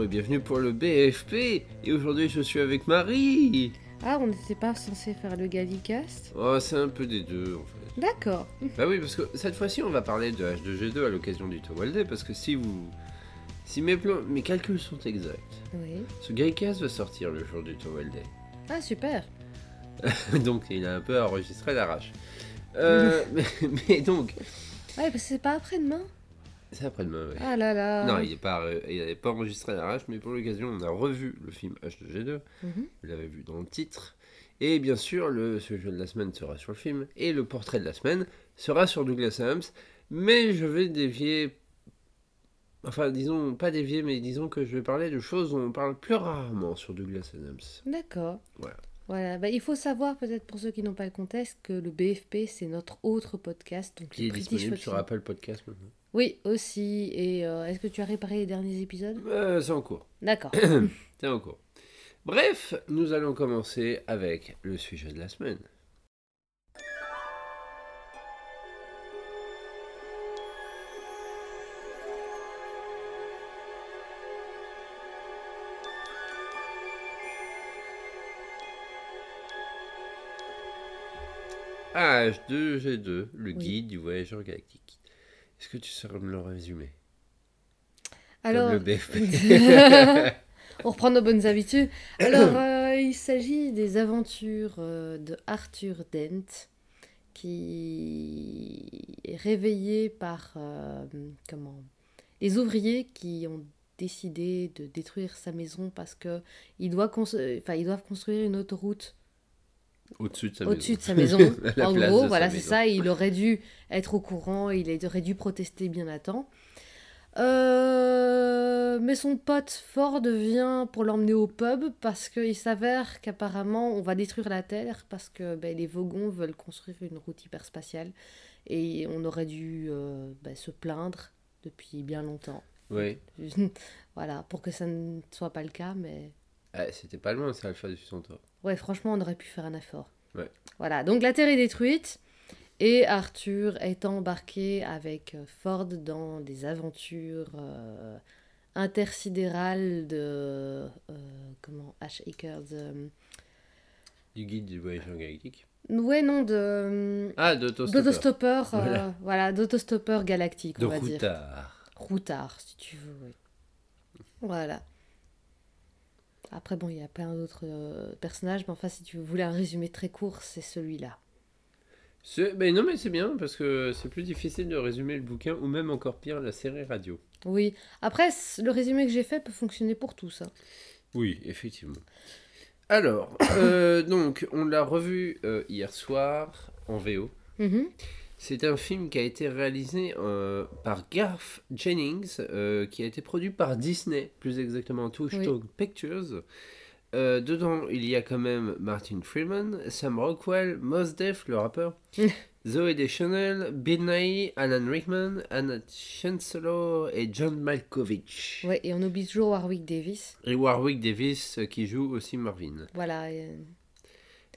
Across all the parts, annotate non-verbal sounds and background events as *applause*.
bonjour et bienvenue pour le BFP. Et aujourd'hui, je suis avec Marie. Ah, on n'était pas censé faire le Gallicast Oh, c'est un peu des deux en fait. D'accord. *laughs* Bah oui, parce que cette fois-ci, on va parler de H2G2 à l'occasion du Towel Day. Parce que si vous. Si mes, plans- mes calculs sont exacts, Oui. ce Gaïcast va sortir le jour du Towel Day. Ah, super. *laughs* donc, il a un peu enregistré l'arrache. Euh, *laughs* mais, mais donc. Ah, parce que c'est pas après-demain C'est après-demain. Ah là là. Non, il n'est pas, euh, il avait pas enregistré à l'arrache, mais pour l'occasion, on a revu le film H2G2. Mhm. Vous l'avez vu dans le titre. Et bien sûr, le sujet de la semaine sera sur le film. Et le portrait de la semaine sera sur Douglas Adams. Mais je vais dévier. Enfin, disons, pas dévier, mais disons que je vais parler de choses dont on parle plus rarement sur Douglas Adams. D'accord. Voilà. Voilà. Bah, il faut savoir, peut-être pour ceux qui n'ont pas le contexte, que le BFP, c'est notre autre podcast. Donc Qui est disponible sur Apple Podcast maintenant. Oui, aussi. Et euh, est-ce que tu as réparé les derniers épisodes Euh, c'est en cours. D'accord. *coughs* C'est en cours. Bref, nous allons commencer avec le sujet de la semaine. H2G2, le Oui. guide du voyageur galactique. Est-ce que tu saurais me le résumer? Alors, Comme le BFP. *laughs* on reprend nos bonnes habitudes. *coughs* Alors, euh, il s'agit des aventures euh, de Arthur Dent, qui est réveillé par euh, comment les ouvriers qui ont décidé de détruire sa maison parce que enfin, ils doivent construire une autoroute Au-dessus de sa au-dessus maison. de sa maison. *laughs* En gros, voilà, c'est ça. Il aurait dû être au courant, il aurait dû protester bien à temps. Euh, mais son pote Ford vient pour l'emmener au pub parce qu'il s'avère qu'apparemment on va détruire la Terre parce que ben, les Vogons veulent construire une route hyperspatiale et on aurait dû euh, ben, se plaindre depuis bien longtemps. Oui. *laughs* voilà, pour que ça ne soit pas le cas, mais Ah, C'était pas loin, c'est Alpha du Centaure. Ouais, franchement, on aurait pu faire un effort. Ouais. Voilà, donc la Terre est détruite et Arthur est embarqué avec euh, Ford dans des aventures euh, intersidérales de. euh, comment H. Akers. euh, Du guide du voyageur galactique. ouais, non, de. Ah, d'autostoppeur. Voilà. voilà, d'autostoppeur galactique, on De va dire. routard. Routard, si tu veux, oui. Voilà. Après, bon, il y a plein d'autres euh, personnages, mais enfin, si tu voulais un résumé très court, c'est celui-là. Mais non, mais c'est bien parce que c'est plus difficile de résumer le bouquin ou même encore pire la série radio. Oui. Après, le résumé que j'ai fait peut fonctionner pour tous. hein. Oui, effectivement. Alors, euh, *coughs* donc, on l'a revu euh, hier soir en VO. Mhm. C'est un film qui a été réalisé euh, par Garth Jennings, euh, qui a été produit par Disney, plus exactement Touchstone Pictures. Euh, dedans, il y a quand même Martin Freeman, Sam Rockwell, Mos Def, le rappeur, *laughs* Zoe Deschanel, Bill Nighy, Alan Rickman, Anna Chancellor et John Malkovich. Ouais, et on oublie toujours Warwick Davis. Et Warwick Davis qui joue aussi Marvin. Voilà.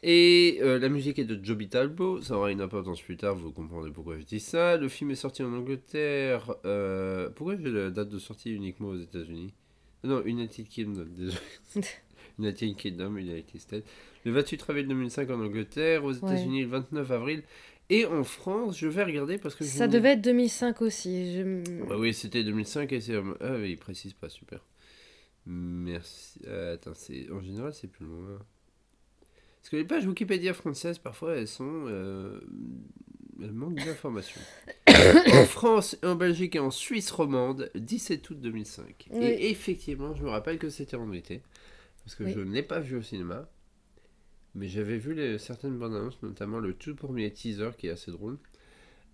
Et euh, la musique est de Joby Talbot, ça aura une importance plus tard, vous comprendrez pourquoi je dis ça. Le film est sorti en Angleterre. euh, Pourquoi j'ai la date de sortie uniquement aux États-Unis? Non, United Kingdom, *laughs* désolé. *laughs* United Kingdom, United States. Le 28 avril 2005 en Angleterre, aux États-Unis le 29 avril. Et en France, je vais regarder parce que Ça devait être 2005 aussi. Je... Ah oui, c'était 2005 et c'est. Ah oui, il précise pas, super. Merci. Euh, attends, en général, c'est plus loin. Parce que les pages Wikipédia françaises, parfois, elles sont. Euh... Elles manquent d'informations. *coughs* en France, en Belgique et en Suisse romande, 17 août 2005. Oui. Et effectivement, je me rappelle que c'était en été. Parce que Oui. je ne l'ai pas vu au cinéma. Mais j'avais vu les, certaines bandes annonces, notamment le tout premier teaser qui est assez drôle.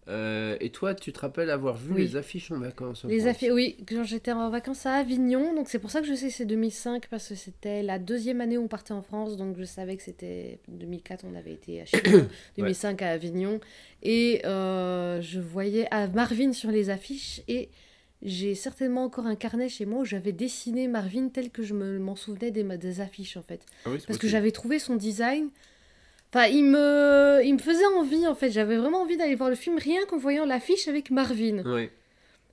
Euh, et toi, tu te rappelles avoir vu Oui. les affiches en vacances en Les affaires, oui, quand j'étais en vacances à Avignon, donc c'est pour ça que je sais que c'est 2005 parce que c'était la deuxième année où on partait en France, donc je savais que c'était 2004, on avait été à Chinon, *coughs* 2005 à Avignon, et euh, je voyais à Marvin sur les affiches et j'ai certainement encore un carnet chez moi où j'avais dessiné Marvin tel que je me- m'en souvenais des, des affiches en fait, Ah oui, parce que j'avais trouvé son design. Enfin, il me, il me faisait envie en fait. J'avais vraiment envie d'aller voir le film rien qu'en voyant l'affiche avec Marvin. Ouais.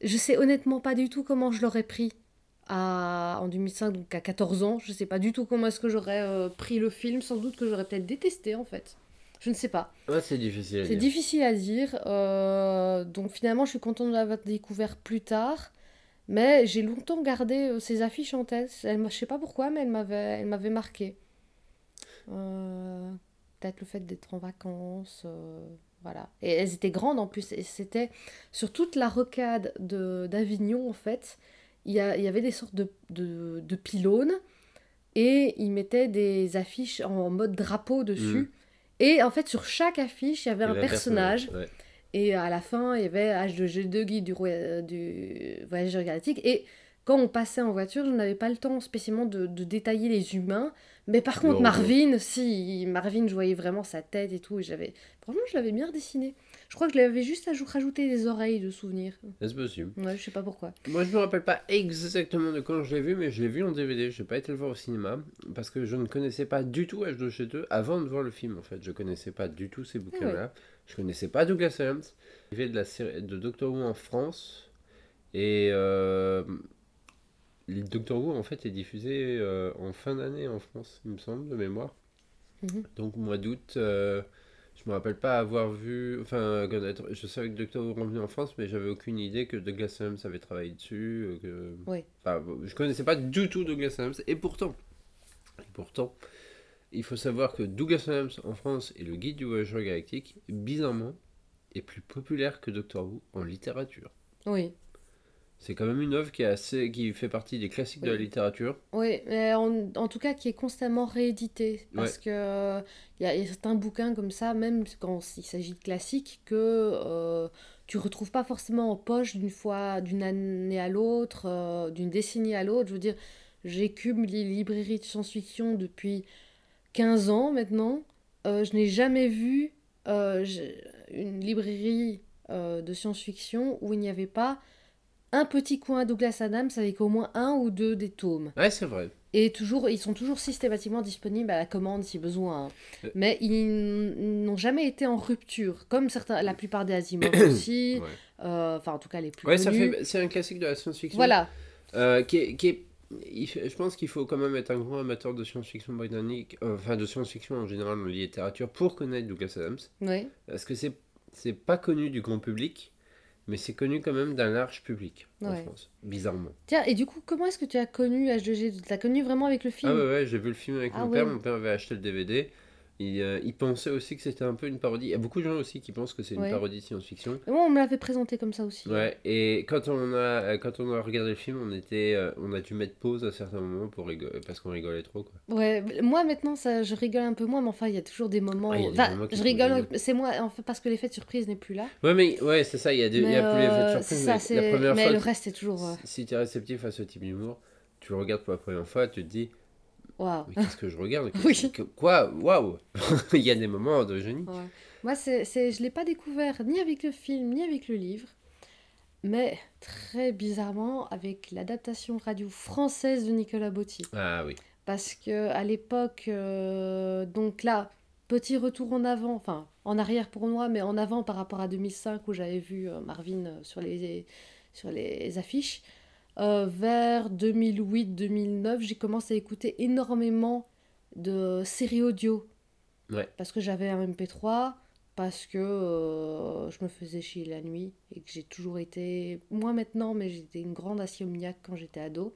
Je sais honnêtement pas du tout comment je l'aurais pris à, en 2005, donc à 14 ans. Je sais pas du tout comment est-ce que j'aurais euh, pris le film. Sans doute que j'aurais peut-être détesté en fait. Je ne sais pas. Ouais, c'est difficile à C'est dire. difficile à dire. euh, donc finalement, je suis contente de l'avoir découvert plus tard. Mais j'ai longtemps gardé euh, ces affiches en tête. Elle, je sais pas pourquoi, mais elles m'avaient, elles m'avaient marqué. Euh, peut-être le fait d'être en vacances. euh, voilà. Et elles étaient grandes en plus. Et c'était sur toute la rocade de, d'Avignon, en fait. Il y, avait des sortes de, de, de pylônes. Et ils mettaient des affiches en mode drapeau dessus. Mm. Et en fait, sur chaque affiche, il y avait un personnage. ouais. Et à la fin, il y avait H2G2 guide du, euh, du voyageur galactique. Et quand on passait en voiture, je n'avais pas le temps spécialement de, de détailler les humains. Mais par contre. Marvin, si, Marvin, je voyais vraiment sa tête et tout. Et j'avais... Franchement, je l'avais bien dessiné. Je crois que je l'avais juste aj- rajouté des oreilles de souvenirs. C'est possible. Ouais, je sais pas pourquoi. Moi, je me rappelle pas exactement de quand je l'ai vu, mais je l'ai vu en DVD. Je n'ai pas été le voir au cinéma parce que je ne connaissais pas du tout H2G2 avant de voir le film. En fait, je connaissais pas du tout ces bouquins-là. Je connaissais pas Douglas Adams. Il fait de la série de Doctor Who en France et euh, Doctor Who en fait est diffusé euh, en fin d'année en France, il me semble, de mémoire. Mhm. Donc au mois d'août. euh, je me rappelle pas avoir vu, enfin, connaître, je savais que Doctor Who revenait en France, mais j'avais aucune idée que Douglas Adams avait travaillé dessus. euh, Que... Oui. Enfin, je connaissais pas du tout Douglas Adams, et pourtant, et pourtant, il faut savoir que Douglas Adams en France et le guide du voyageur galactique, bizarrement, est plus populaire que Doctor Who en littérature. Oui. C'est quand même une œuvre qui, est assez, qui fait partie des classiques de la littérature. Oui, mais en, en tout cas qui est constamment réédité. Parce que euh, y, a- il y a certains bouquins comme ça, même quand il s'agit de classiques, que euh, tu retrouves pas forcément en poche d'une fois, d'une année à l'autre, euh, d'une décennie à l'autre. Je veux dire, j'écume les librairies de science-fiction depuis 15 ans maintenant. Euh, je n'ai jamais vu une librairie de science-fiction où il n'y avait pas un petit coin Douglas Adams avec au moins un ou deux des tomes. Ouais, c'est vrai. Et toujours, ils sont toujours systématiquement disponibles à la commande si besoin. hein. Euh. Mais ils n'ont jamais été en rupture, comme certains, la plupart des Asimov *coughs* aussi. Ouais, euh, Enfin, en tout cas, les plus Ouais, ça connus. fait, c'est un classique de la science-fiction. Voilà. Euh, qui est, qui est- je pense qu'il faut quand même être un grand amateur de science-fiction britannique, euh, enfin de science-fiction en général en littérature, pour connaître Douglas Adams. Oui. Parce que c'est c'est pas connu du grand public, mais c'est connu quand même d'un large public en. France, bizarrement. Tiens, et du coup, comment est-ce que tu as connu H2G Tu l'as connu vraiment avec le film? Ah ouais, ouais, j'ai vu le film avec Ah mon ouais. père, mon père avait acheté le DVD. Il, euh, il pensait aussi que c'était un peu une parodie. Il y a beaucoup de gens aussi qui pensent que c'est une Ouais. parodie de science-fiction. Moi, on me l'avait présenté comme ça aussi. Ouais, et quand on a, euh, quand on a regardé le film, on, était, euh, on a dû mettre pause à certains moments pour rigoler, parce qu'on rigolait trop. Quoi. Ouais, moi maintenant, ça, je rigole un peu moins, mais enfin, il y a toujours des moments. Ah, des Enfin, moments je rigole, c'est moi, en fait, parce que l'effet de surprise n'est plus là. Ouais, mais ouais, c'est ça, il y a, des, y a plus l'effet de surprise. ça, mais c'est- la première mais fois, le reste est toujours. si tu es réceptif à ce type d'humour, tu le regardes pour la première fois, tu te dis, Waouh. mais qu'est-ce que je regarde *laughs* Oui. Qu'est-ce que- Quoi Waouh *laughs* Il y a des moments de génie. Ouais. Moi, c'est, c'est, je ne l'ai pas découvert ni avec le film, ni avec le livre, mais très bizarrement avec l'adaptation radio française de Nicolas Botti. Ah oui. Parce que à l'époque, euh, donc là, petit retour en avant, enfin en arrière pour moi, mais en avant par rapport à 2005 où j'avais vu euh, Marvin euh, sur les, sur les affiches. Euh, vers 2008-2009, j'ai commencé à écouter énormément de séries audio. Ouais. Parce que j'avais un MP3, parce que euh, je me faisais chier la nuit et que j'ai toujours été, moi maintenant, mais j'étais une grande insomniaque quand j'étais ado.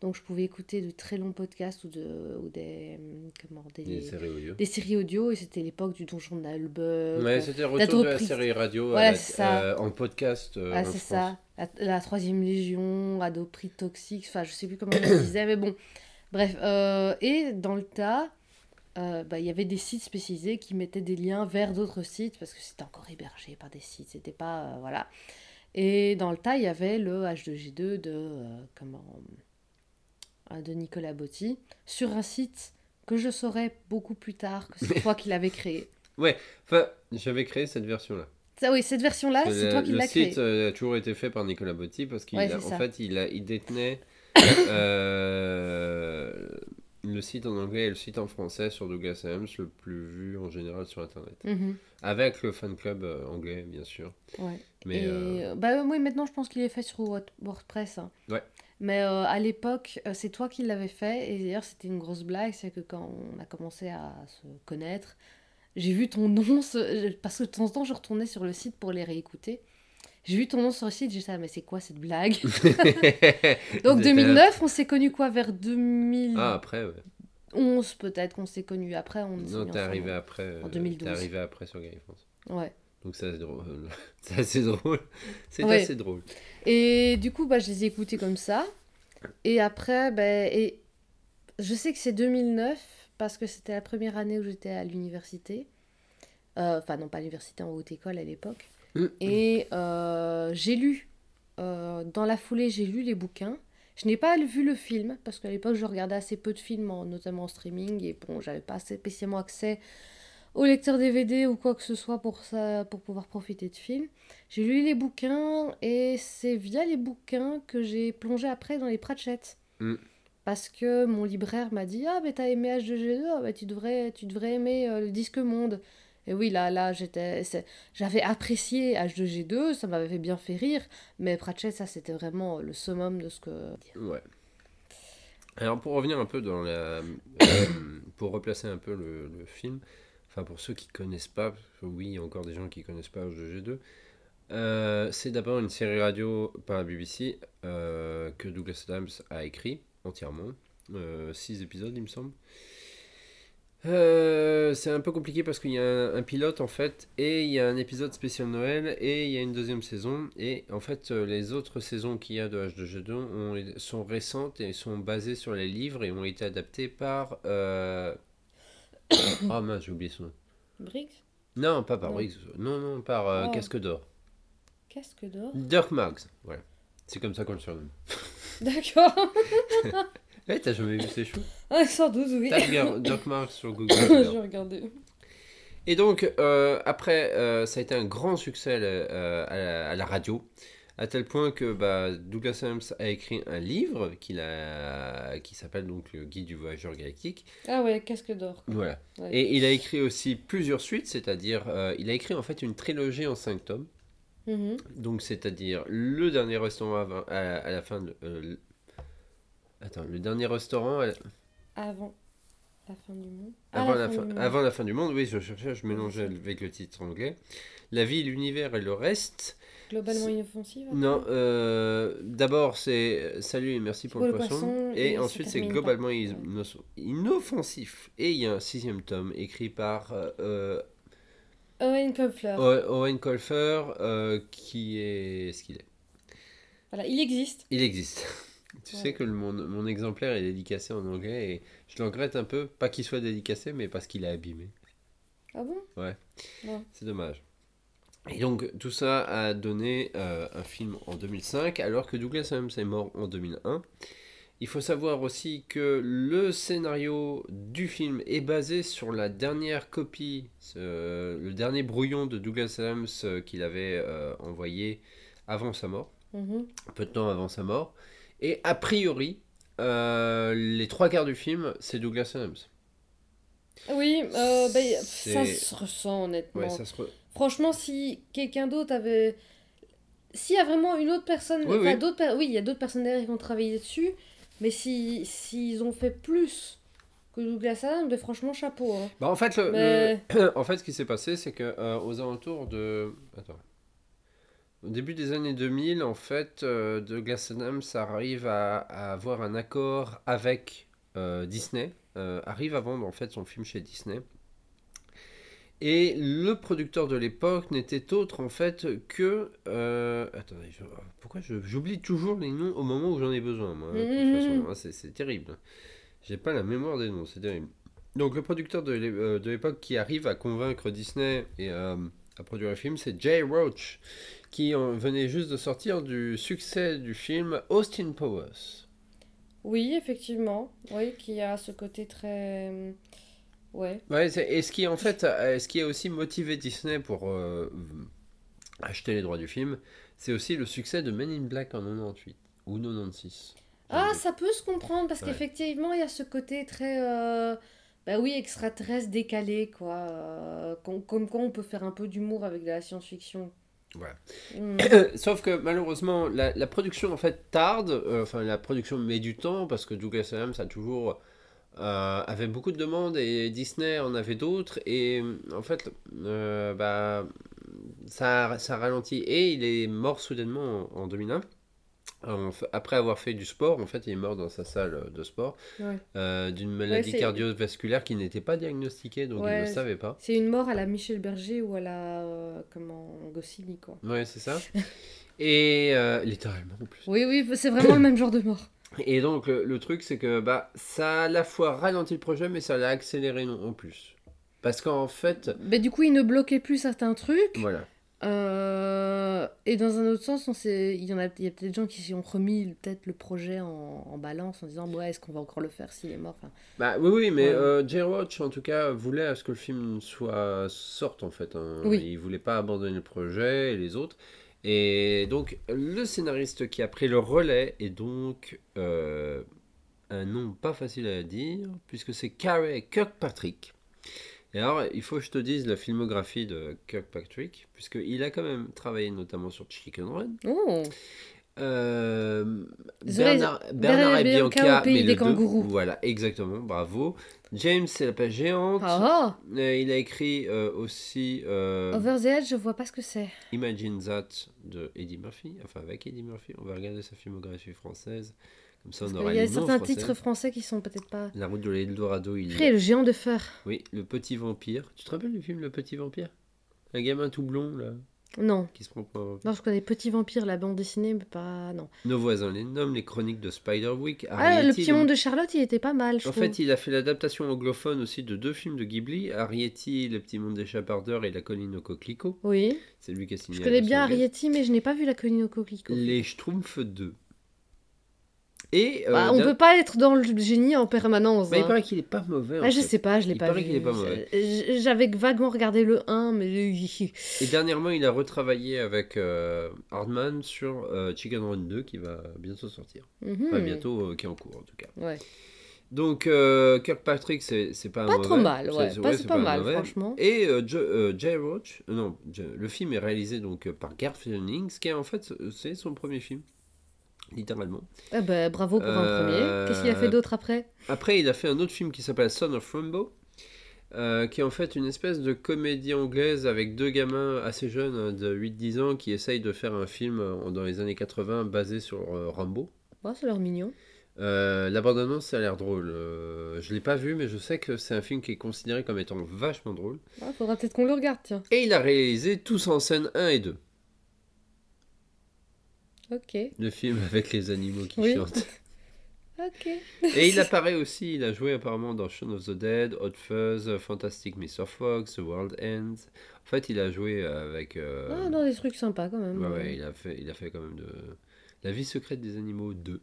Donc je pouvais écouter de très longs podcasts ou, de, ou des, comment, des, Les séries audio. des séries audio et c'était l'époque du donjon Nalbuck. Ouais, c'était retour de la série radio à Voilà, la- ça. euh, en podcast euh, Ah, c'est ça. La, troisième légion, Adoprix toxique, enfin, je sais plus comment on le *coughs* disait, mais bon. Bref, euh, et dans le tas, euh, bah, il y avait des sites spécialisés qui mettaient des liens vers d'autres sites parce que c'était encore hébergé par des sites, c'était pas. euh, voilà. Et dans le tas, il y avait le H2G2 de. euh, comment euh, de Nicolas Botti sur un site que je saurais beaucoup plus tard que *laughs* c'est toi qui l'avais créé. Enfin, j'avais créé cette version-là. Ça, oui, cette version-là, Le- c'est toi qui le l'as créé. site euh, a toujours été fait par Nicolas Botti parce qu'il Ouais, a- c'est en ça. fait il, a, il détenait *coughs* euh, le site en anglais et le site en français sur Douglas Adams le plus vu en général sur internet. Mhm, Avec le fan club euh, anglais bien sûr. ouais. Mais et euh, euh, bah oui, maintenant je pense qu'il est fait sur Word- WordPress. hein. Ouais. Mais euh, à l'époque, euh, c'est toi qui l'avais fait. Et d'ailleurs, c'était une grosse blague. C'est que quand on a commencé à se connaître, j'ai vu ton nom. se- Parce que de temps en temps, je retournais sur le site pour les réécouter. J'ai vu ton nom sur le site. J'ai dit, ah, mais c'est quoi cette blague? *laughs* *laughs* Donc C'était- 2009, on s'est connus quoi Vers 2011 Ah, après, ouais. peut-être qu'on s'est connus. Après, on Non, t'es arrivé après. euh, En 2012. T'es arrivé après sur Game Thrones. Ouais. Donc c'est assez drôle. *laughs* C'est assez drôle. C'est Ouais. assez drôle. Et du coup, bah, je les ai écoutés comme ça. Et après, bah, et je sais que c'est 2009 parce que c'était la première année où j'étais à l'université. Euh, Enfin, non, pas à l'université, en haute école à l'époque. Mm. Et euh, j'ai lu, euh, dans la foulée, j'ai lu les bouquins. Je n'ai pas vu le film parce qu'à l'époque, je regardais assez peu de films, en- notamment en streaming. Et bon, j'avais pas spécialement accès au lecteur DVD ou quoi que ce soit pour, ça, pour pouvoir profiter de films. J'ai lu les bouquins et c'est via les bouquins que j'ai plongé après dans les Pratchett. Mm. Parce que mon libraire m'a dit Ah, mais t'as aimé H2G2, ah, bah, tu, devrais, tu devrais aimer euh, le disque monde. Et oui, là, là j'étais, j'avais apprécié H2G2, ça m'avait bien fait rire, mais Pratchett, ça c'était vraiment le summum de ce que. Ouais. Alors pour revenir un peu dans la... euh, *coughs* pour replacer un peu le, le film, enfin pour ceux qui connaissent pas, oui, il y a encore des gens qui connaissent pas H2G2, euh, c'est d'abord une série radio par la BBC euh, que Douglas Adams a écrit entièrement. Euh, six épisodes, il me semble. Euh, c'est un peu compliqué parce qu'il y a un, pilote en fait, et il y a un épisode spécial Noël, et il y a une deuxième saison. Et en fait, euh, les autres saisons qu'il y a de H2G2 ont- sont récentes et sont basées sur les livres et ont été adaptées par. *coughs* Oh mince, j'ai oublié son nom. Briggs? Non, pas par Non. Briggs. Non, non, par euh, Oh. Casque d'Or. Casque d'or? Dirk Marks, voilà. C'est comme ça qu'on le surnomme. *laughs* D'accord *laughs* Eh, t'as jamais vu ces choux? Ah, Sans doute, oui. Tape bien *laughs* Dirk Marks sur Google. tu je verras. vais regarder. Et donc, euh, après, euh, ça a été un grand succès euh, à, la, à la radio, à tel point que bah, Douglas Adams a écrit un livre a, qui s'appelle donc Le Guide du voyageur galactique. Ah ouais, casque d'or. Voilà. Ouais. Et il a écrit aussi plusieurs suites, c'est-à-dire, euh, il a écrit en fait une trilogie en cinq tomes. Mhm. Donc, c'est-à-dire le dernier restaurant avant- à, à la fin de. euh, Attends, le dernier restaurant Avant la fin du monde. À avant, la fin, du monde. avant la fin du monde, oui, je cherchais, je mélangeais avec le titre anglais. La vie, l'univers et le reste. Globalement inoffensive. Non, euh, d'abord c'est salut et merci pour, Pour le le poisson. poisson, et ensuite c'est globalement inoffensif. Et il y a un sixième tome écrit par euh, Owen Kopfler. Owen Colfer euh, qui est ce qu'il est. Voilà, il existe. Il existe. *laughs* tu Ouais. sais que le- mon, mon exemplaire est dédicacé en anglais et je le regrette un peu, pas qu'il soit dédicacé, mais parce qu'il est abîmé. Ah bon? C'est dommage. Et donc tout ça a donné euh, un film en 2005 alors que Douglas Adams est mort en 2001. Il faut savoir aussi que le scénario du film est basé sur la dernière copie, le dernier brouillon de Douglas Adams euh, qu'il avait euh, envoyé avant sa mort, Mhm. peu de temps avant sa mort. Et a priori, les trois quarts du film, c'est Douglas Adams. Oui, bah, ça se ressent honnêtement. Ouais, ça se re- Franchement, si quelqu'un d'autre avait. S'il y a vraiment une autre personne. Oui, enfin, oui. d'autres per- oui, il y a d'autres personnes derrière qui ont travaillé dessus. Mais si s'ils ont fait plus que Douglas Adams, ben, franchement, chapeau. hein. Bah, en fait, le- Mais- le- *coughs* en fait, ce qui s'est passé, c'est que euh, aux alentours de, attends, au début des années 2000, en fait, euh, Douglas Adams arrive à, à avoir un accord avec euh, Disney, euh, arrive à vendre en fait son film chez Disney. Et le producteur de l'époque n'était autre en fait que, euh, attendez, pourquoi j'oublie toujours les noms au moment où j'en ai besoin, moi. hein, hein, c'est- terrible. J'ai pas la mémoire des noms, c'est terrible. Donc le producteur de euh, l'époque qui arrive à convaincre Disney et euh, à produire le film, c'est Jay Roach, qui en venait juste de sortir du succès du film Austin Powers. Oui, effectivement. Oui, qui a ce côté très. Ouais. Ouais, et ce qui en fait, euh, ce qui a aussi motivé Disney pour euh, acheter les droits du film, c'est aussi le succès de Men in Black en 98 ou 96. Ah, ça peut se comprendre parce Ouais. qu'effectivement, il y a ce côté très. euh, Bah oui, extraterrestre décalé, quoi. euh, com- Comme quoi on peut faire un peu d'humour avec de la science-fiction. Voilà. Mm. *coughs* Sauf que malheureusement, la, la production en fait tarde, enfin la production met du temps parce que Douglas Adams a toujours euh, avait beaucoup de demandes et Disney en avait d'autres et en fait euh, bah, ça, ça ralentit et il est mort soudainement en, en 2001. En f- après avoir fait du sport, en fait, il est mort dans sa salle de sport Ouais. euh, d'une maladie cardiovasculaire qui n'était pas diagnostiquée, donc il Ouais, ne le savait pas. C'est une mort à la Michel Berger ou à la. euh, comment. Goscinny, quoi. Ouais, c'est ça. Et euh, littéralement en plus. Oui, oui, c'est vraiment le même genre de mort. Et donc le, le truc c'est que bah ça a à la fois ralenti le projet mais ça l'a accéléré non, en plus. Parce qu'en fait, Mais du coup, il ne bloquait plus certains trucs. voilà. Euh, et dans un autre sens, on il y en a, il y a peut-être des gens qui ont remis peut-être le projet en, en balance en disant ouais, est-ce qu'on va encore le faire s'il est mort enfin, Bah oui oui mais Ouais. euh, Jay Roach en tout cas voulait à ce que le film soit sorte en fait. hein. Oui. Il voulait pas abandonner le projet et les autres. Et donc le scénariste qui a pris le relais est donc euh, un nom pas facile à dire puisque c'est Carey Kirkpatrick. Et alors, il faut que je te dise la filmographie de Kirkpatrick, puisqu'il a quand même travaillé notamment sur Chicken Run. Oh Euh, Bernard, Bernard Bernard et Bianca au pays mais des le deux. kangourous. Voilà, exactement, bravo. James, c'est la page géante. Ah Euh, il a écrit euh, aussi euh, Over the Edge, je vois pas ce que c'est. Imagine That de Eddie Murphy, enfin avec Eddie Murphy. On va regarder sa filmographie française, comme ça on aura y a certains français. titres français qui sont peut-être pas. La route de l'Eldorado, il Après, le géant de fer. Oui, Le Petit Vampire. Tu te rappelles du film Le Petit Vampire? Un gamin tout blond, là, Non. qui se vampire. Non, je connais Petit Vampire, la bande dessinée, mais pas. Non. Nos voisins les nomment, les chroniques de Spiderwick. Ah, le petit monde de Charlotte, il était pas mal, je En trouve. fait, il a fait l'adaptation anglophone aussi de deux films de Ghibli, Arrietty, Le Petit Monde des Chapardeurs et La Colline au Coquelicot. Oui. C'est lui qui a signé. Je connais bien. Arrietty, mais je n'ai pas vu la colline au coquelicot. Les Schtroumpfs 2. Et. euh, Bah, on d'un- peut pas être dans le génie en permanence. Bah, il hein. paraît qu'il est pas mauvais. en Ah, je fait. sais pas, je l'ai Il pas paraît vu. qu'il est pas mauvais. J- J'avais vaguement regardé le 1, mais. Et dernièrement, il a retravaillé avec euh, Hardman sur euh, Chicken Run 2 qui va bientôt sortir. Mhm. Pas bientôt, qui est en cours en tout cas. Ouais. Donc, Kirkpatrick, c'est c'est pas un Pas mauvais. trop mal, ouais. C'est- Pas, ouais, c'est pas, mal, mauvais. franchement. Et Jay Roach, non, le film est réalisé donc par Garth Jennings, qui est en fait, c'est son premier film, littéralement. Eh ben, bravo pour un Euh, premier. Qu'est-ce qu'il a fait d'autre après? Après, il a fait un autre film qui s'appelle Son of Rumbo, euh, qui est en fait une espèce de comédie anglaise avec deux gamins assez jeunes, hein, de 8-10 ans, qui essayent de faire un film euh, dans les années 80 basé sur euh, Rambo. Oh, c'est leur mignon. Euh, la bande-annonce, ça a l'air drôle. Euh, je l'ai pas vu, mais je sais que c'est un film qui est considéré comme étant vachement drôle. Ah, faudra peut-être qu'on le regarde, tiens. Et il a réalisé Tous en scène 1 et 2. Ok. Le film avec les animaux qui Oui. chantent. *laughs* Ok. Et il apparaît aussi, il a joué apparemment dans Shaun of the Dead, Hot Fuzz, Fantastic Mr. Fox, The World Ends. En fait, il a joué avec. euh, Ah, dans des trucs sympas quand même. ouais, ouais, il a fait, il a fait quand même de. La vie secrète des animaux 2.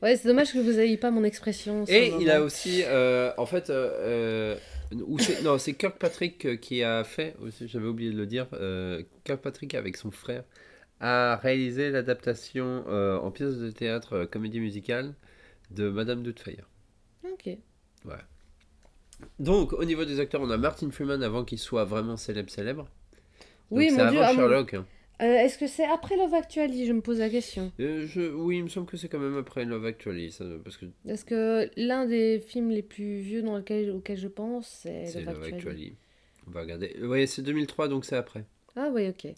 Ouais, c'est dommage que vous n'ayez pas mon expression. Et il a aussi, euh, en fait, euh, ou non, c'est Kirkpatrick euh, qui a fait, aussi, j'avais oublié de le dire, euh, Kirkpatrick avec son frère a réalisé l'adaptation euh, en pièce de théâtre euh, comédie musicale de Madame Doubtfire. Ok. Donc, au niveau des acteurs, on a Martin Freeman avant qu'il soit vraiment célèbre célèbre. Donc, Oui, c'est mon Dieu, avant ah, mon- Sherlock. hein. Euh, Est-ce que c'est après Love Actually Je me pose la question. Euh, je, oui, il me semble que c'est quand même après Love Actually, ça, parce que Parce que l'un des films les plus vieux dans lequel, auquel je pense, c'est Love Love Actually. Actually. On va regarder. Oui, c'est 2003, donc c'est après. Ah oui, ok.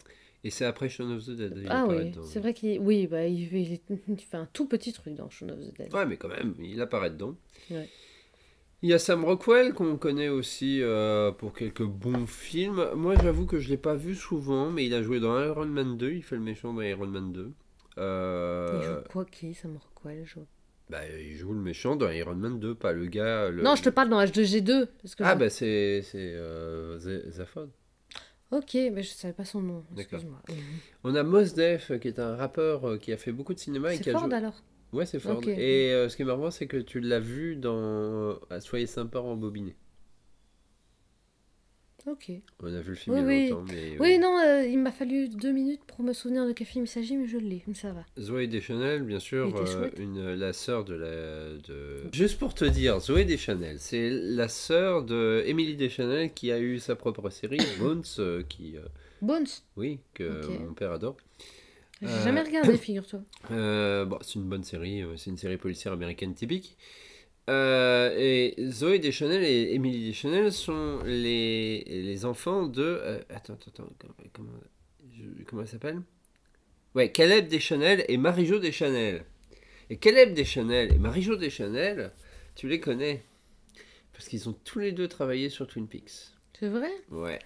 Et c'est après Shaun of the Dead. il Ah oui, c'est vrai qu'il oui, bah, il, fait, *laughs* il fait un tout petit truc dans Shaun of the Dead. Ouais, mais quand même, il apparaît dedans. Ouais. Il y a Sam Rockwell qu'on connaît aussi euh, pour quelques bons films. Moi, j'avoue que je l'ai pas vu souvent, mais il a joué dans Iron Man 2. Il fait le méchant dans Iron Man 2. Euh, Il joue quoi qui me quoi je... bah, il joue le méchant dans Iron Man 2, pas le gars. le- Non, je te parle dans H2G2. Parce que Ah, bah c'est euh, Zaphod. Ok, mais je savais pas son nom. Excuse-moi. On a Mos Def, qui est un rappeur euh, qui a fait beaucoup de cinéma et C'est Ford joué. alors? Ouais, c'est Ford. Ok. Et euh, ce qui est marrant, c'est que tu l'as vu dans euh, Soyez sympa en bobiné. Ok. On a vu le film Oui, il y a oui. longtemps, mais... Oui, euh, non, euh, il m'a fallu deux minutes pour me souvenir de quel film il s'agit, mais je l'ai, mais ça va. Zoé Deschanel, bien sûr, euh, une, la sœur de la... De... Juste pour te dire, Zoé Deschanel, c'est la sœur de Émilie Deschanel qui a eu sa propre série, *coughs* Bones, euh, qui... Bones, oui, que mon père adore. J'ai Euh, jamais regardé, *coughs* figure-toi. Euh, bon, c'est une bonne série, euh, c'est une série policière américaine typique. Euh, et Zoé Deschanel et Émilie Deschanel sont les, les enfants de. attends, attends, attends, comment, comment, je- comment elle s'appelle? Ouais, Caleb Deschanel et Marie-Jo Deschanel. Et Caleb Deschanel et Marie-Jo Deschanel, tu les connais? Parce qu'ils ont tous les deux travaillé sur Twin Peaks. C'est vrai? Ouais.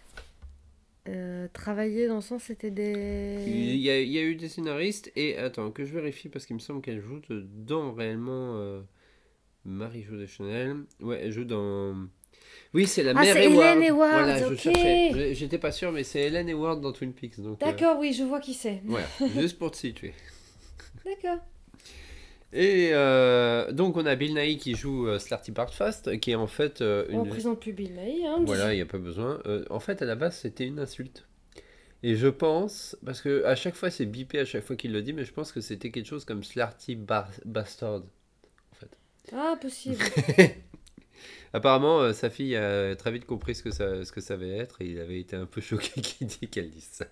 Euh, Travailler dans le sens, c'était Il des. y, a, il y a eu des scénaristes et attends que je vérifie parce qu'il me semble qu'elle joue dedans réellement euh, Marie-Jo Deschanel. Ouais, elle joue dans. Oui, c'est la Ah, mère. Hélène Hayward, Voilà, je ok. cherchais. Je- J'étais pas sûr, mais c'est Hélène Hayward dans Twin Peaks. Donc, euh, D'accord, oui, je vois qui c'est. voilà, *laughs* juste pour te situer. D'accord. Et euh, donc on a Bill Nighy qui joue euh, Slarty Bartfast, qui est en fait euh, On une. présente plus Bill Nighy, hein. Voilà, il n'y a pas besoin. Euh, en fait, à la base, c'était une insulte. Et je pense, parce que à chaque fois c'est bipé à chaque fois qu'il le dit, mais je pense que c'était quelque chose comme Slarty Bar- Bastard. Ah, possible. *laughs* Apparemment, sa fille a très vite compris ce que ça, ce que ça avait être et il avait été un peu *laughs* choqué qu'il dit qu'elle dise ça.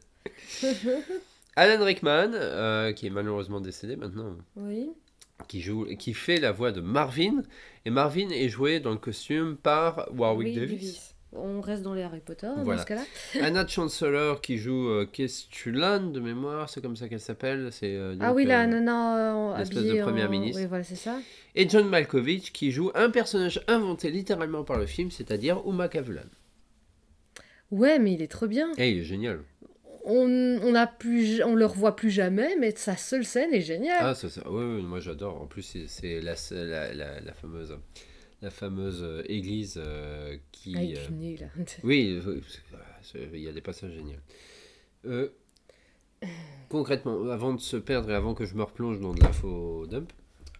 *laughs* Alan Rickman, qui est malheureusement décédé maintenant, oui. Qui, joue, qui fait la voix de Marvin. Et Marvin est joué dans le costume par Warwick Oui, Davis. On reste dans les Harry Potter Voilà. dans ce cas-là. *laughs* Anna Chancellor qui joue euh, Kestulan de mémoire, c'est comme ça qu'elle s'appelle. C'est, euh, Ah oui, la euh, nana euh, l'espèce habillée de première en- ministre. Oui, voilà, c'est ça. Et John Malkovich qui joue un personnage inventé littéralement par le film, c'est-à-dire Uma Kavulan. Ouais, mais il est trop bien. Et il est génial. On, on, a plus, on le revoit plus jamais, mais sa seule scène est géniale. Ah, ça, ça, oui, oui, moi j'adore. En plus, c'est, la, la, la, la fameuse, la fameuse église euh, qui. Ah, nul. *laughs* Oui, il y a des passages géniaux. Euh, concrètement, avant de se perdre et avant que je me replonge dans de l'info dump,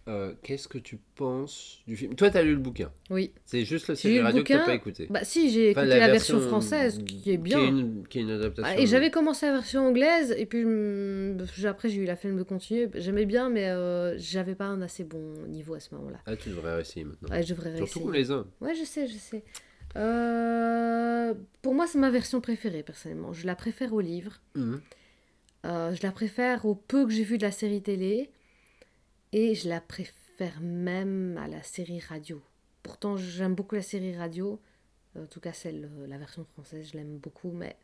euh, qu'est-ce que tu penses du film? Toi, tu as lu le bouquin? Oui. C'est juste la J'ai série le radio que tu pas écouté. Bah si, j'ai Enfin, écouté la, version, française, qui est bien. Qui est une, qui est une adaptation. Ah, et j'avais commencé la version anglaise, et puis hum, après j'ai eu la flemme de continuer. J'aimais bien, mais euh, j'avais pas un assez bon niveau à ce moment-là. Ah, tu devrais réessayer maintenant. Ouais, je devrais Surtout réessayer. les a. Ouais, je sais, je sais. Euh, pour moi, c'est ma version préférée, personnellement. Je la préfère au livre. Euh, je la préfère au peu que j'ai vu de la série télé. Et je la préfère même à la série radio. Pourtant, j'aime beaucoup la série radio. En tout cas, celle, euh, la version française, je l'aime beaucoup. Mais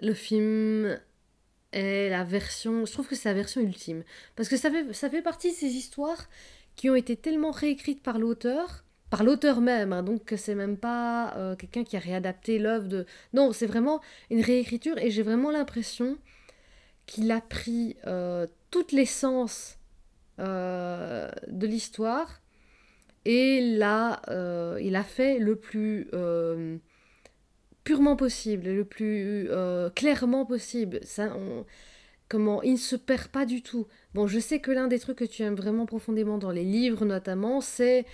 le film est la version... Je trouve que c'est la version ultime. Parce que ça fait, ça fait partie de ces histoires qui ont été tellement réécrites par l'auteur par l'auteur même, hein, donc c'est même pas euh, quelqu'un qui a réadapté l'œuvre de... Non, c'est vraiment une réécriture et j'ai vraiment l'impression qu'il a pris euh, toute l'essence euh, de l'histoire et l'a, euh, il a fait le plus euh, purement possible, le plus euh, clairement possible. Ça, comment il ne se perd pas du tout. Bon, je sais que l'un des trucs que tu aimes vraiment profondément dans les livres notamment, c'est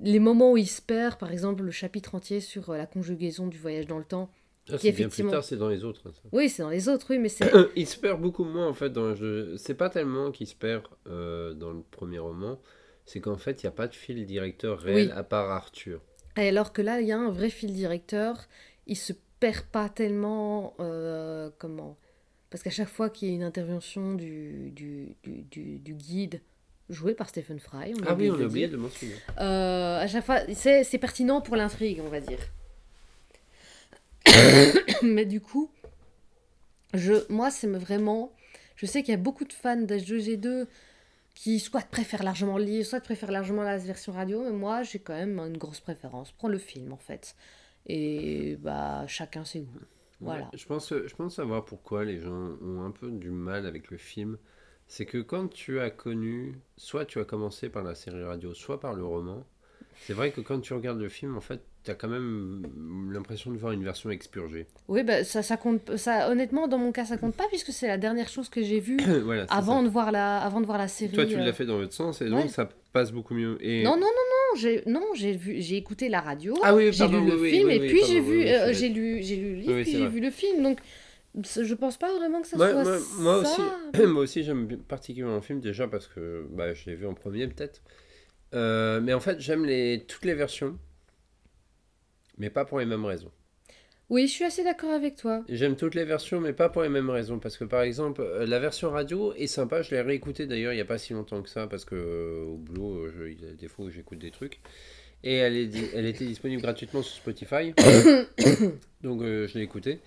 les moments où il se perd, par exemple le chapitre entier sur euh, la conjugaison du voyage dans le temps. Ah, c'est bien plus effectivement- tard, c'est dans les autres. ça. Oui, c'est dans les autres, oui, mais c'est... *coughs* il se perd beaucoup moins en fait dans le jeu. C'est pas tellement qu'il se perd euh, dans le premier roman, c'est qu'en fait il n'y a pas de fil directeur réel Oui. à part Arthur. Et alors que là, il y a un vrai fil directeur, il se perd pas tellement... euh, comment? Parce qu'à chaque fois qu'il y a une intervention du, du, du, guide, joué par Stephen Fry, on a Ah oui, oublié on de a le oublié de mentionner. Euh, à chaque fois, c'est pertinent pour l'intrigue, on va dire. *coughs* Mais du coup, je, moi, c'est me- vraiment. Je sais qu'il y a beaucoup de fans d'H2G2 qui soit préfèrent largement le livre, soit préfèrent largement la version radio, mais moi, j'ai quand même une grosse préférence. Prends le film, en fait. Et bah, chacun ses goûts. Voilà. Je, pense, je pense savoir pourquoi les gens ont un peu du mal avec le film. C'est que quand tu as connu, soit tu as commencé par la série radio, soit par le roman, c'est vrai que quand tu regardes le film, en fait, tu as quand même l'impression de voir une version expurgée. Oui, bah, ça, ça compte. Ça, honnêtement, dans mon cas, ça compte pas, puisque c'est la dernière chose que j'ai vue *coughs* voilà, avant ça. de, voir la, avant de voir la série. Toi, tu euh. l'as fait dans l'autre sens, et Ouais. donc ça passe beaucoup mieux. Et Non, non, non, non, j'ai non, j'ai vu, j'ai écouté la radio, Ah oui, j'ai lu le oui, film et puis j'ai vu, euh, j'ai lu, j'ai lu le livre, puis j'ai vu le film. Donc je pense pas vraiment que ça Moi, soit moi, moi ça. aussi, *coughs* moi aussi j'aime particulièrement le film déjà parce que bah, je l'ai vu en premier peut-être. Euh, mais en fait j'aime les, toutes les versions, mais pas pour les mêmes raisons. Oui, je suis assez d'accord avec toi. J'aime toutes les versions, mais pas pour les mêmes raisons. Parce que par exemple, euh, la version radio est sympa. Je l'ai réécoutée d'ailleurs il n'y a pas si longtemps que ça, parce que euh, au boulot, euh, je- il y a des fois où j'écoute des trucs. Et elle, est, di- elle était disponible gratuitement sur Spotify. *coughs* Donc euh, je l'ai écoutée.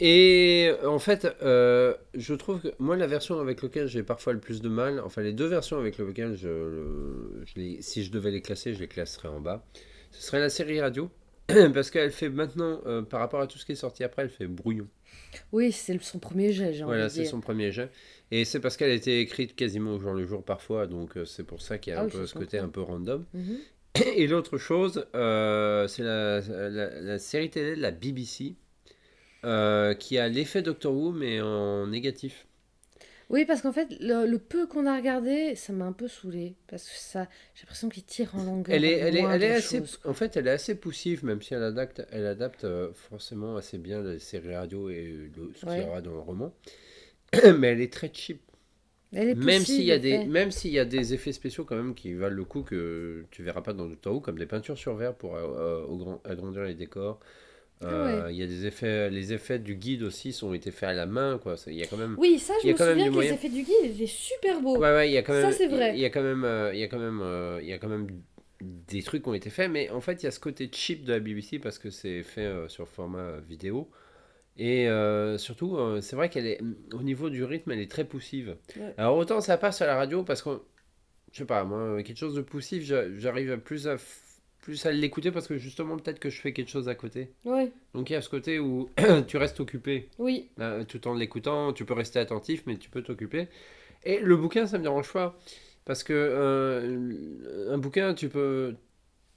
Et en fait, euh, je trouve que moi, la version avec laquelle j'ai parfois le plus de mal, enfin les deux versions avec lesquelles je, je les- si je devais les classer, je les classerais en bas. Ce serait la série radio. *clears throat* Parce qu'elle fait maintenant, euh, par rapport à tout ce qui est sorti après, elle fait brouillon. Oui, c'est son premier jet, j'ai Voilà, c'est son premier jet. Et c'est parce qu'elle a été écrite quasiment au jour le jour parfois, donc euh, c'est pour ça qu'il y a Ah un oui, peu ce côté un peu random. Mhm. *clears throat* Et l'autre chose, euh, c'est la, la- la série télé de la BBC, euh, qui a l'effet Doctor Who, mais en négatif. Oui, parce qu'en fait, le, le peu qu'on a regardé, ça m'a un peu saoulé. Parce que ça, j'ai l'impression qu'il tire en longueur. Elle est, le elle est, elle est assez, en fait, elle est assez poussive, même si elle adapte, elle adapte euh, forcément assez bien les séries radio et le- ce qu'il y aura dans le roman. *clears throat* Mais elle est très cheap. Elle est Même s'il y a des, fait. même s'il y a des effets spéciaux quand même qui valent le coup que tu verras pas dans Doctor Who, comme des peintures sur verre pour euh, euh, agrandir les décors. Ah Euh, Il y a des effets, les effets du guide aussi sont été faits à la main, quoi. Ça, Il y a quand même, Oui, ça, je a me souviens que moyen. les effets du guide étaient super beaux. ouais, ouais, il y a quand Ça, même, c'est il y a- vrai. Il y a quand même, euh, il y a quand même, euh, il y a quand même des trucs qui ont été faits, mais en fait, il y a ce côté cheap de la BBC parce que c'est fait euh, sur format vidéo. Et euh, surtout, euh, c'est vrai qu'elle est, au niveau du rythme, elle est très poussive. Ouais. Alors autant ça passe à la radio parce que, je sais pas, moi, quelque chose de poussif, j'a- j'arrive à plus à, plus à l'écouter parce que justement, peut-être que je fais quelque chose à côté. Ouais, Donc il y a ce côté où *clears throat* tu restes occupé oui. là, tout en l'écoutant, tu peux rester attentif, mais tu peux t'occuper. Et le bouquin, ça me dérange pas. Parce que euh, un bouquin, tu peux,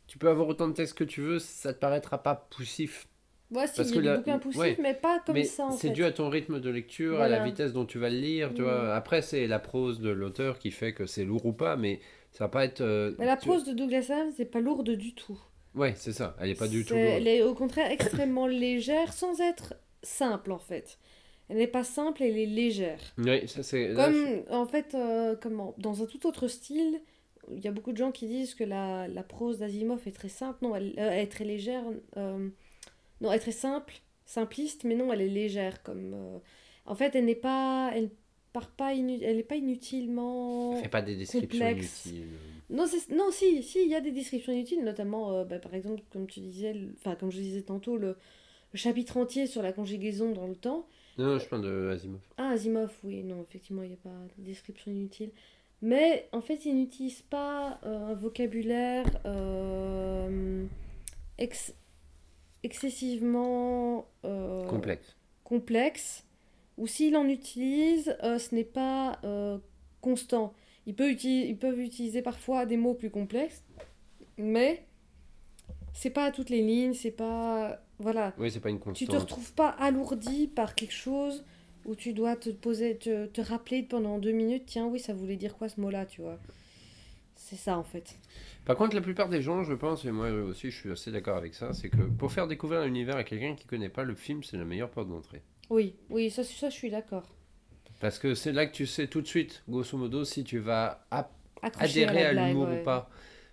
tu peux avoir autant de texte que tu veux, ça te paraîtra pas poussif. Moi, si, Parce il y a des la- bouquins poussifs, ouais. mais pas comme mais ça, c'est dû à ton rythme de lecture, à la vitesse dont tu vas le lire. Tu Mm. vois. Après, c'est la prose de l'auteur qui fait que c'est lourd ou pas, mais ça va pas être. euh, la tu- prose de Douglas Adams, c'est pas lourde du tout. Ouais, c'est ça. Elle est pas du tout lourde. Elle est au contraire extrêmement *coughs* légère, sans être simple, en fait. Elle n'est pas simple, elle est légère. Oui, ça c'est. je- Comme, en fait, euh, comment, dans un tout autre style, il y a beaucoup de gens qui disent que la, la prose d'Asimov est très simple. Non, elle, euh, elle est très légère. euh, non, elle est très simple, simpliste, mais non, elle est légère. Comme, euh, en fait, elle n'est pas... Elle part pas inu- elle n'est pas inutilement... Fais pas des descriptions complexe. inutiles. Non, non, si, si, il y a des descriptions inutiles, notamment, euh, bah, par exemple, comme tu disais, le- enfin, comme je disais tantôt, le, le chapitre entier sur la conjugaison dans le temps. Non, non, je parle de Asimov. Ah, Asimov, oui, non, effectivement, il n'y a pas de description inutile. Mais en fait, il n'utilise pas euh, un vocabulaire euh, ex- excessivement Complexe. complexe, ou s'il en utilise, euh, ce n'est pas euh, constant. Ils peuvent utiliser parfois des mots plus complexes, mais c'est pas à toutes les lignes, c'est pas... Voilà. Oui, c'est pas une Tu constante. te retrouves pas alourdi par quelque chose où tu dois te poser, te, te rappeler pendant deux minutes, tiens, oui, ça voulait dire quoi ce mot-là, tu vois. C'est ça en fait. Par contre, la plupart des gens, je pense, et moi aussi je suis assez d'accord avec ça, c'est que pour faire découvrir l'univers à quelqu'un qui connaît pas le film, c'est la meilleure porte d'entrée. Oui, oui, ça, ça je suis d'accord. Parce que c'est là que tu sais tout de suite, grosso modo, si tu vas Accrocher adhérer à l'humour ouais. ou pas.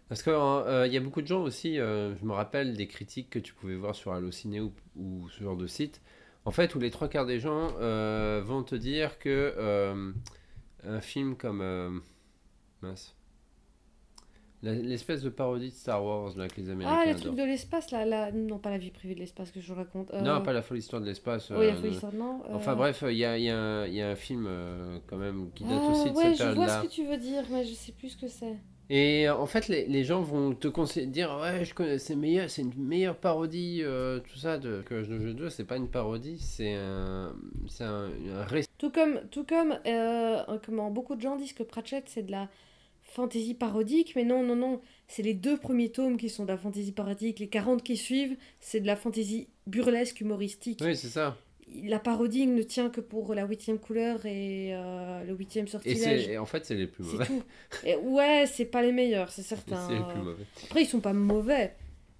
Parce qu'il il y a beaucoup de gens aussi, euh, je me rappelle des critiques que tu pouvais voir sur Allociné ou, ou ce genre de site, en fait, où les trois quarts des gens euh, vont te dire que euh, un film comme. euh, mince. L'espèce de parodie de Star Wars là, que les Américains Ah, le truc de l'espace, là, là, non, pas la vie privée de l'espace que je raconte. Euh, Non, pas la folle histoire de l'espace. Oui, la euh, folie de- histoire, non. euh, Enfin bref, il y a, y a y a un film euh, quand même qui date ah, aussi de ouais, cette je vois période-là. ce que tu veux dire, mais je sais plus ce que c'est. Et en fait, les, les gens vont te conseiller, dire ouais, je connais, c'est meilleur, c'est une meilleure parodie, euh, tout ça de que de jeu 2, c'est pas une parodie, c'est un, c'est un, un récit. Tout comme, tout comme euh, comment beaucoup de gens disent que Pratchett c'est de la fantaisie parodique, mais non, non, non, c'est les deux premiers tomes qui sont de la fantaisie parodique, les 40 qui suivent, c'est de la fantaisie burlesque humoristique. Oui, c'est ça. la parodie ne tient que pour la huitième couleur et euh, le huitième Et, sortilège. c'est- et en fait, c'est les plus mauvais. tout. Et ouais, c'est pas les meilleurs, c'est certain. *laughs* C'est les plus mauvais. Après, ils sont pas mauvais,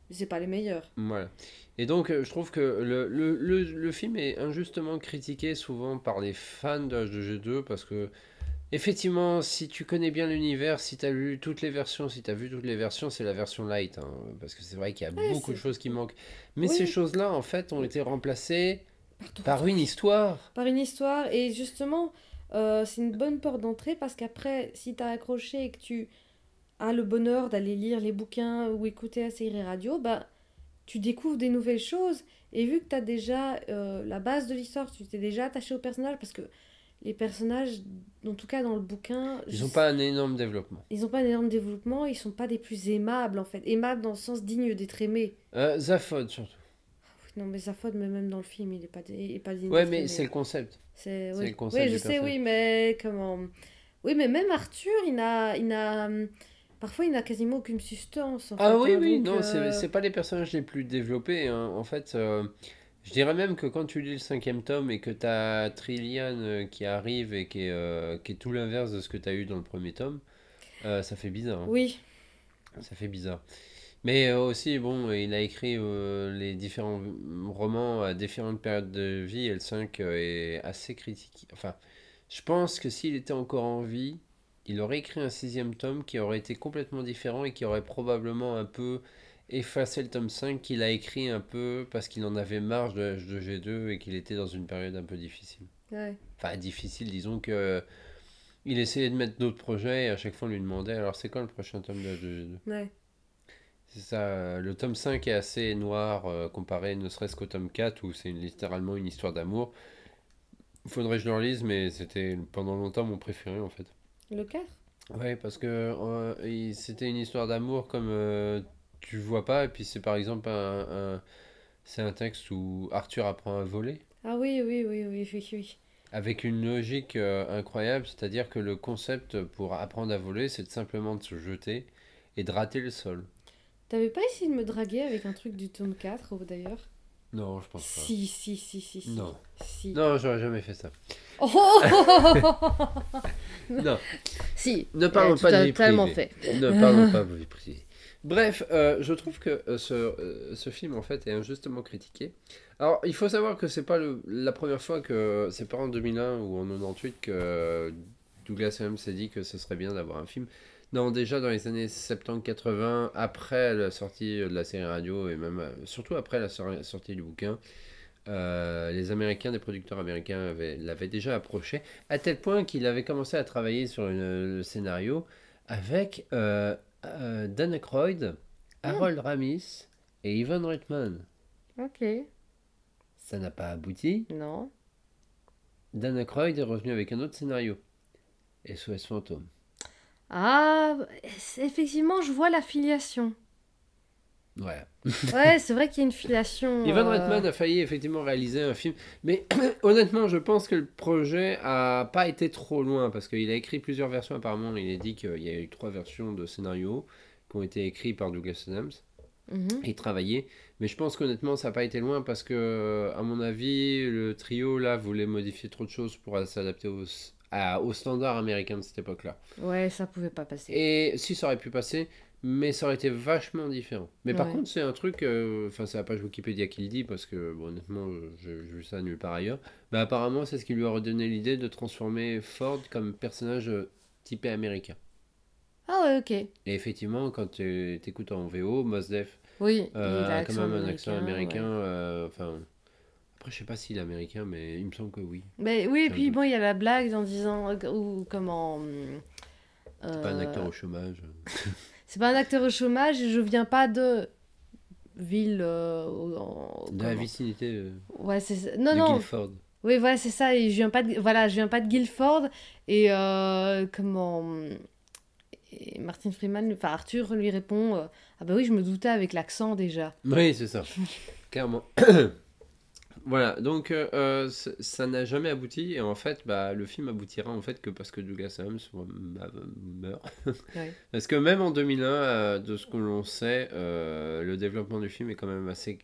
mais c'est pas les meilleurs. Voilà. Et donc, euh, je trouve que le, le, le, le film est injustement critiqué souvent par les fans de H2G2 parce que, effectivement, si tu connais bien l'univers, si tu as lu toutes les versions, si tu as vu toutes les versions, c'est la version light. hein, parce que c'est vrai qu'il y a Ouais, beaucoup de choses qui manquent. Mais Oui. ces choses-là, en fait, ont été remplacées Pardon. par une histoire. Par une histoire, et justement, euh, c'est une bonne porte d'entrée parce qu'après, si t'as accroché et que tu as le bonheur d'aller lire les bouquins ou écouter la série radio, bah, tu découvres des nouvelles choses. Et vu que t'as déjà euh, la base de l'histoire, tu t'es déjà attaché au personnage parce que les personnages, en tout cas dans le bouquin, Ils n'ont pas un énorme développement. ils ont pas un énorme développement, ils sont pas des plus aimables en fait. Aimables dans le sens digne d'être aimé. Euh, Zaphod, surtout. Non, mais Zaphod, mais même dans le film, il est pas, il est pas digne Ouais, mais c'est le concept. C'est le concept Oui, je sais, oui, mais comment Oui, mais même Arthur, il n'a, il n'a, parfois, il n'a quasiment aucune substance. en Ah fait, oui, hein, oui, non, euh, c'est pas les personnages les plus développés. hein. En fait, euh, je dirais même que quand tu lis le cinquième tome et que tu as Trillian euh, qui arrive et qui est, euh, qui est tout l'inverse de ce que tu as eu dans le premier tome, euh, ça fait bizarre. hein. Oui, Ça fait bizarre. Mais aussi, bon, il a écrit euh, les différents romans à différentes périodes de vie et le 5 euh, est assez critique. Enfin, je pense que s'il était encore en vie, il aurait écrit un sixième tome qui aurait été complètement différent et qui aurait probablement un peu effacé le tome 5 qu'il a écrit un peu parce qu'il en avait marre de H2G2 et qu'il était dans une période un peu difficile. ouais. Enfin, difficile, disons que il essayait de mettre d'autres projets et à chaque fois on lui demandait alors c'est quand le prochain tome de H2G2 ouais. c'est ça, le tome 5 est assez noir euh, comparé ne serait-ce qu'au tome 4 où c'est littéralement une histoire d'amour. Faudrait que je le relise, mais c'était pendant longtemps mon préféré en fait. Le 4 Ouais, parce que euh, c'était une histoire d'amour comme euh, tu vois pas, et puis c'est par exemple un, un- c'est un texte où Arthur apprend à voler Ah oui, oui, oui, oui, oui, oui. avec une logique euh, incroyable, c'est-à-dire que le concept pour apprendre à voler, c'est simplement de se jeter et de rater le sol. T'avais pas essayé de me draguer avec un truc du tome 4, ou d'ailleurs? Non, je pense pas. Si, si, si, si, si. Non. Si. Non, j'aurais jamais fait ça. Oh *laughs* Non. si. Ne parlons Eh, pas de vie privée. fait. Ne parlons pas de vie privée. Bref, euh, je trouve que euh, ce, euh, ce film en fait est injustement critiqué. Alors, il faut savoir que c'est pas la première fois que c'est pas en 2001 ou en 98 que Douglas Adams s'est dit que ce serait bien d'avoir un film. Non, déjà dans les années 70-80, après la sortie de la série radio et même surtout après la sor- sortie du bouquin, les Américains, des producteurs américains avaient- l'avaient déjà approché, à tel point qu'il avait commencé à travailler sur le scénario avec euh, Dan Aykroyd, Harold Ramis et Ivan Reitman. Ok. Ça n'a pas abouti. Non. Dan Aykroyd est revenu avec un autre scénario. SOS Fantôme. Ah, effectivement, je vois la Voilà. Ouais, c'est vrai qu'il y a une filiation. *laughs* Ivan euh, Reitman a failli effectivement réaliser un film, mais *clears throat* honnêtement, je pense que le projet a pas été trop loin parce qu'il a écrit plusieurs versions. Apparemment, il a dit qu'il y a eu trois versions de scénario qui ont été écrits par Douglas Adams mhm. et travaillés. Mais je pense qu'honnêtement, ça n'a pas été loin parce que, à mon avis, le trio là voulait modifier trop de choses pour s'adapter aux, à- aux standards américains de cette époque-là. Ouais, ça pouvait pas passer. Et si ça aurait pu passer, mais ça aurait été vachement différent. Mais par contre, c'est un truc, euh, enfin, c'est la page Wikipédia qui le dit, parce que bon, honnêtement, euh, j'ai vu ça nulle part ailleurs. Mais apparemment, c'est ce qui lui aurait donné l'idée de transformer Ford comme personnage euh, typé américain. Ah ouais, ok. Et effectivement, quand tu écoutes en VO, Mos Def Oui, euh, il a a quand même un accent américain. ouais. euh, Enfin, après, je sais pas s'il est américain, mais il me semble que oui. Mais oui, et puis bon, il y a la blague en disant euh, ou comment. C'est pas un euh, acteur au chômage. *laughs* C'est pas un acteur au chômage. et Je viens pas de ville. euh, en- De la vicinité euh, Ouais, c'est ça. Non, de non. Guilford. Oui, voilà, c'est ça. Et je viens pas de, voilà, je viens pas de Guilford. Et euh, comment. Et Martin Freeman, enfin Arthur lui répond euh, Ah bah oui, je me doutais avec l'accent déjà. Oui, c'est ça. Clairement. *coughs* *coughs* voilà, donc euh, euh, ça n'a jamais abouti et en fait, bah, le film aboutira en fait que parce que Douglas Adams bah, meurt. *laughs* Ouais. Parce que même en 2001, euh, de ce que l'on sait, euh, le développement du film est quand même assez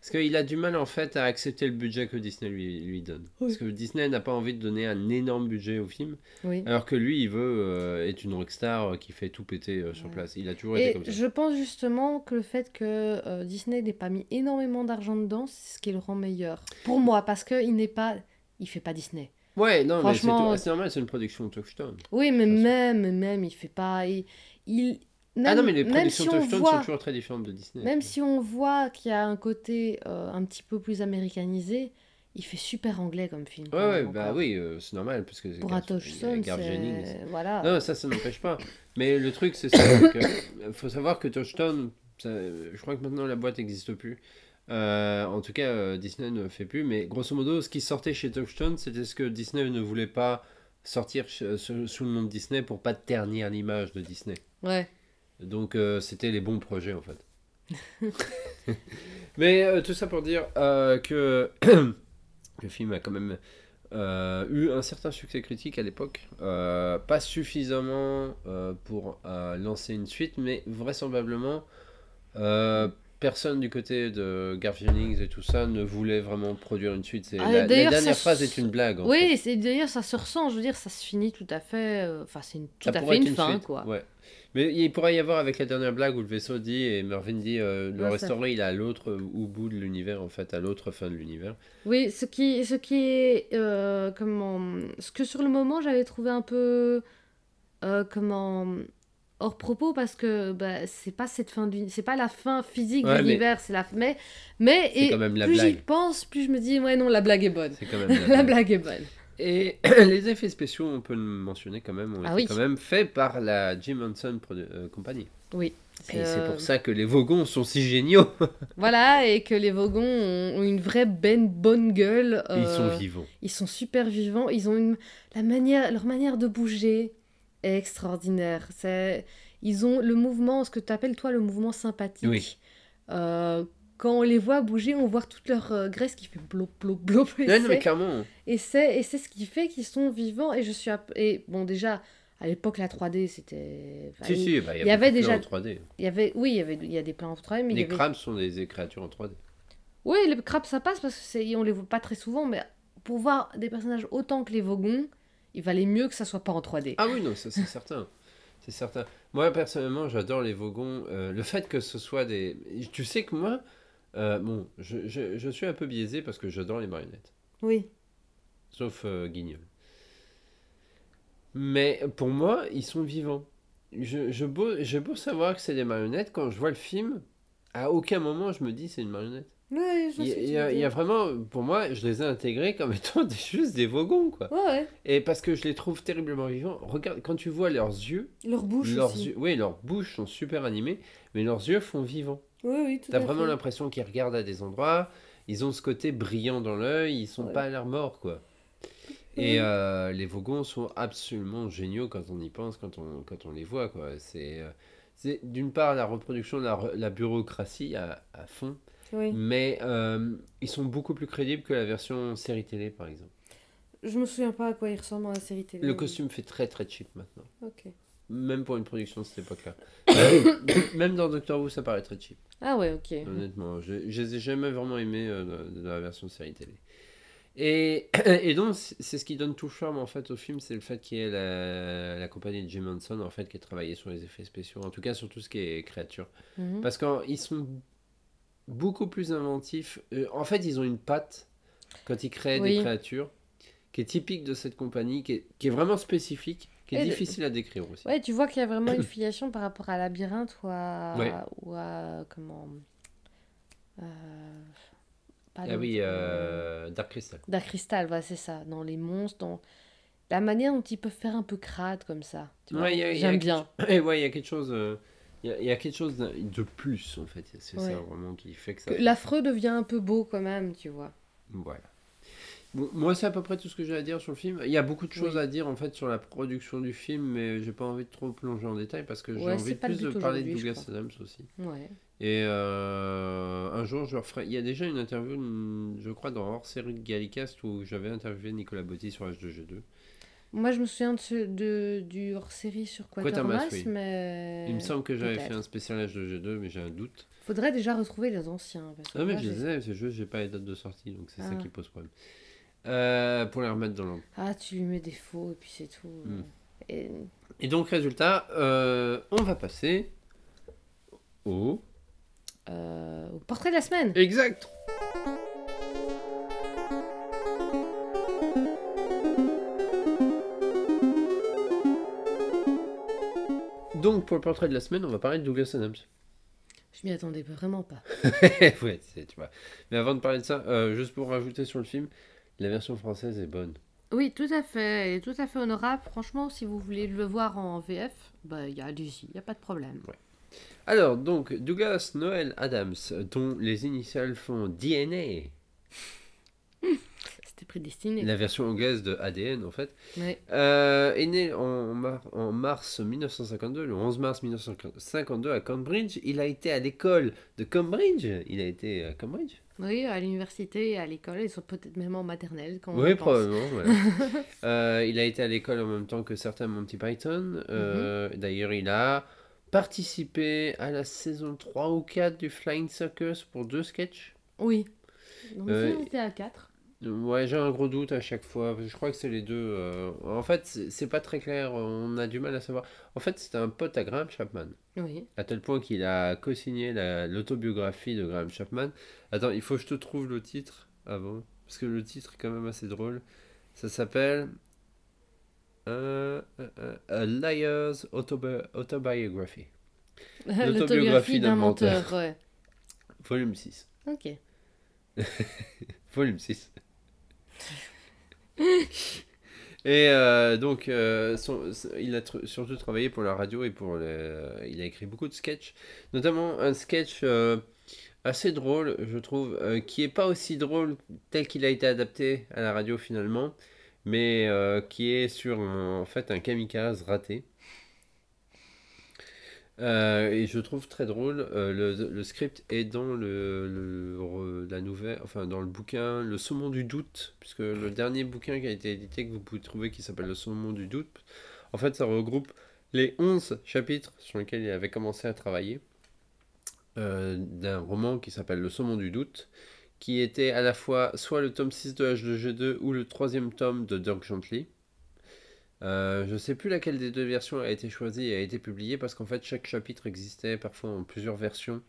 Parce qu'il a du mal en fait à accepter le budget que Disney lui, lui donne. Parce que Disney n'a pas envie de donner un énorme budget au film, Oui. alors que lui, il veut euh, être une rockstar euh, qui fait tout péter euh, sur Ouais. place. Il a toujours été Et comme ça. je pense justement que le fait que euh, Disney n'ait pas mis énormément d'argent dedans, c'est ce qui le rend meilleur. Pour moi, parce qu'il n'est pas. Il fait pas Disney. Ouais, non, mais Franchement, tout- c'est normal, c'est une production Touchstone. Oui, mais même, même, il fait pas. Il, il- ah même- non, mais les même productions si on Touchstone voit, sont toujours très différentes de Disney. Même si on voit qu'il y a un côté euh, un petit peu plus américanisé, il fait super anglais comme film. Ouais, ouais, bah oui, euh, c'est normal, parce que Pour Gar- Touchstone, c'est. Voilà. Non, ça, ça n'empêche pas. Mais le truc, c'est ça. euh, *coughs* faut savoir que Touchstone, ça, je crois que maintenant la boîte n'existe plus. Euh, en tout cas, Disney ne fait plus. Mais grosso modo, ce qui sortait chez Touchstone, c'était ce que Disney ne voulait pas sortir sous le nom de Disney pour pas ternir l'image de Disney. Ouais. Donc, euh, c'était les bons projets, en fait. *laughs* mais euh, tout ça pour dire euh, que *clears throat* le film a quand même euh, eu un certain succès critique à l'époque. Euh, pas suffisamment euh, pour lancer une suite, mais vraisemblablement, personne du côté de Jennings et tout ça ne voulait vraiment produire une suite. Ah, la, dernière phrase est une blague. En. Oui, c'est d'ailleurs ça se ressent. Je veux dire, ça se finit tout à fait. Enfin, c'est tout Ça à fait une, fin, suite, quoi. Ouais. Mais il pourrait y avoir avec la dernière blague où le vaisseau dit et Mervyn dit euh, le Ouais, restaurant il est à l'autre au bout de l'univers en fait à l'autre fin de l'univers. Oui, ce qui, ce qui est euh, comment, ce que sur le moment j'avais trouvé un peu euh, comment hors propos parce que bah, c'est pas cette fin du, c'est pas la fin physique Ouais, de mais- l'univers, c'est la, mais mais et quand même la plus j'y blague. pense, plus je me dis ouais non la blague est bonne, C'est quand même la, *laughs* la blague. blague est bonne. Et *clears throat* les effets spéciaux, on peut le mentionner quand même, ont Ah été oui. quand même faits par la Jim Henson euh, Company. Oui. Et c'est Euh, pour ça que les Vogons sont si géniaux. *laughs* Voilà et que les Vogons ont, une vraie ben, bonne gueule. Ils sont euh, vivants. Ils sont super vivants. Ils ont une la manière, leur manière de bouger est extraordinaire. C'est, ils ont le mouvement, ce que tu appelles toi le mouvement sympathique. Oui. Euh, quand on les voit bouger, on voit toute leur euh, graisse qui fait blop blop blop. Et non, mais clairement. et c'est ce qui fait qu'ils sont vivants. Et je suis et bon déjà à l'époque la 3D c'était. enfin, Si, il, si, bah, il y, avait déjà- plans en 3D. il y avait oui il y avait il y a des plans en 3D mais il y Les avait crabes sont des créatures en 3D. Oui, les crabes, ça passe parce que c'est, on les voit pas très souvent, mais pour voir des personnages autant que les Vogons, il valait mieux que ça soit pas en 3D. Ah oui, non, c'est *laughs* certain. C'est certain. Moi, personnellement, j'adore les Vogons. Euh, le fait que ce soit des... Tu sais que moi, euh, bon, je, je- je suis un peu biaisé parce que j'adore les marionnettes. Oui. Sauf euh, Guignol. Mais pour moi, ils sont vivants. Je, je beau, savoir que c'est des marionnettes, quand je vois le film, à aucun moment je me dis c'est une marionnette. Il y, a- il y a, il y a vraiment, pour moi, je les ai intégrés comme *laughs* étant des, juste des Vogons, quoi. Ouais, ouais. Et parce que je les trouve terriblement vivants. Regarde, quand tu vois leurs yeux, Leur bouche leurs aussi. yeux, oui, leurs bouches sont super animées, mais leurs yeux font vivants. Oui, oui, tout T'as à vraiment fait. l'impression qu'ils regardent à des endroits, ils ont ce côté brillant dans l'œil, ils sont Ouais. pas à l'air morts, quoi. Et euh, les Vogons sont absolument géniaux quand on y pense, quand on, quand on les voit, quoi. C'est, euh, c'est d'une part la reproduction, la, re- la bureaucratie à, à fond, Oui. mais euh, ils sont beaucoup plus crédibles que la version série télé, par exemple. Je me souviens pas à quoi il ressemble dans la série télé. Le costume fait très très cheap maintenant. Ok. Même pour une production de cette époque-là. Même- dans Doctor Who, ça paraît très cheap, Ah ouais, ok. honnêtement. Je, je les ai jamais vraiment aimés euh, la version série télé. Et, *coughs* et donc, c'est ce qui donne tout le charme en fait au film, c'est le fait qu'il y ait la, la compagnie de Jim Henson en fait qui a travaillé sur les effets spéciaux, en tout cas sur tout ce qui est créature. Mhm. Parce qu'ils sont beaucoup plus inventifs. Euh, en fait, ils ont une patte quand ils créent Oui. des créatures qui est typique de cette compagnie, qui est, qui est vraiment spécifique, qui est Et difficile à décrire aussi. Ouais, tu vois qu'il y a vraiment une *coughs* filiation par rapport à Labyrinthe ou à. Ouais. Ou à. Comment. Euh, Ah oui, euh, Dark Crystal. Dark Crystal, voilà, c'est ça. Dans les monstres, dans la manière dont ils peuvent faire un peu crade comme ça. Ouais, J'aime quelque bien. Et *coughs* ouais, il y a quelque chose, euh, il y, a, il y a quelque chose de plus en fait. C'est Ouais. ça vraiment qui fait que ça. L'affreux devient un peu beau quand même, tu vois. Voilà. Moi, c'est à peu près tout ce que j'ai à dire sur le film. Il y a beaucoup de choses Oui. à dire en fait sur la production du film, mais j'ai pas envie de trop plonger en détail parce que j'ai Ouais, envie plus de parler de Douglas. Adams aussi. Ouais. Et euh, un jour, je referai. Il y a déjà une interview, je crois, dans hors série de Gallicast où j'avais interviewé Nicolas Botti sur H2G2. Moi, je me souviens de, ce- de du hors-série sur Quatermass, oui. mais. Il me semble que j'avais fait un spécial H2G2, mais j'ai un doute. Faudrait déjà retrouver les anciens. parce que Ah, mais moi, je j'ai- disais, ce jeu, j'ai pas les dates de sortie, donc c'est ça Ah. qui pose problème. Euh, pour les remettre dans l'ordre. Ah, tu lui mets des faux et puis c'est tout. Hmm. Et... Et donc, résultat, euh, on va passer au. euh, au portrait de la semaine. Exact Donc, pour le portrait de la semaine, on va parler de Douglas Adams. Je m'y attendais vraiment pas. *laughs* ouais, tu vois. Mais avant de parler de ça, euh, juste pour rajouter sur le film, la version française est bonne. Oui, tout à fait. Elle est tout à fait honorable. Franchement, si vous voulez le voir en VF, bah, il y a allez-y, il n'y a pas de problème. Alors, donc, Douglas Noel Adams, dont les initiales font DNA, prédestiné. la version anglaise de ADN en fait, Ouais. euh, est né en, mar- en mars 1952, le 11 mars 1952 à Cambridge. Il a été à l'école de Cambridge. Il a été à Cambridge? Oui, à l'université et à l'école, ils sont peut-être même en maternelle quand Oui, probablement. voilà. *laughs* Euh, il a été à l'école en même temps que certains Monty Python. Euh, D'ailleurs, il a participé à la saison 3 ou 4 du Flying Circus pour deux sketchs. Oui. Donc Euh, on était à 4. Ouais, j'ai un gros doute à chaque fois. Je crois que c'est les deux. euh, En fait, c'est c'est pas très clair. On a du mal à savoir. En fait, c'était un pote à Graham Chapman. Oui. À tel point qu'il a co-signé la- l'autobiographie de Graham Chapman. Attends, il faut que je te trouve le titre avant. Parce que le titre est quand même assez drôle. Ça s'appelle. euh, euh, euh, A Liar's Autobi- Autobiography. *laughs* L'autobiographie d'un menteur. ouais. Volume 6. Ok. *laughs* Volume 6. Et euh, donc, euh, il a surtout travaillé pour la radio et pour les... Il a écrit beaucoup de sketchs, notamment un sketch euh, assez drôle, je trouve, euh, qui est pas aussi drôle tel qu'il a été adapté à la radio finalement, mais euh, qui est sur fait un kamikaze raté. Euh, et je trouve très drôle. euh, le, le script est dans le, la nouvelle, enfin dans le bouquin Le Saumon du doute, puisque le dernier bouquin qui a été édité que vous pouvez trouver qui s'appelle Le Saumon du doute, en fait ça regroupe les 11 chapitres sur lesquels il avait commencé à travailler euh, d'un roman qui s'appelle Le Saumon du doute, qui était à la fois soit le tome 6 de H2G2 ou le troisième tome de Dirk Gently. Euh, je sais plus laquelle des deux versions a été choisie et a été publiée parce qu'en fait chaque chapitre existait parfois en plusieurs versions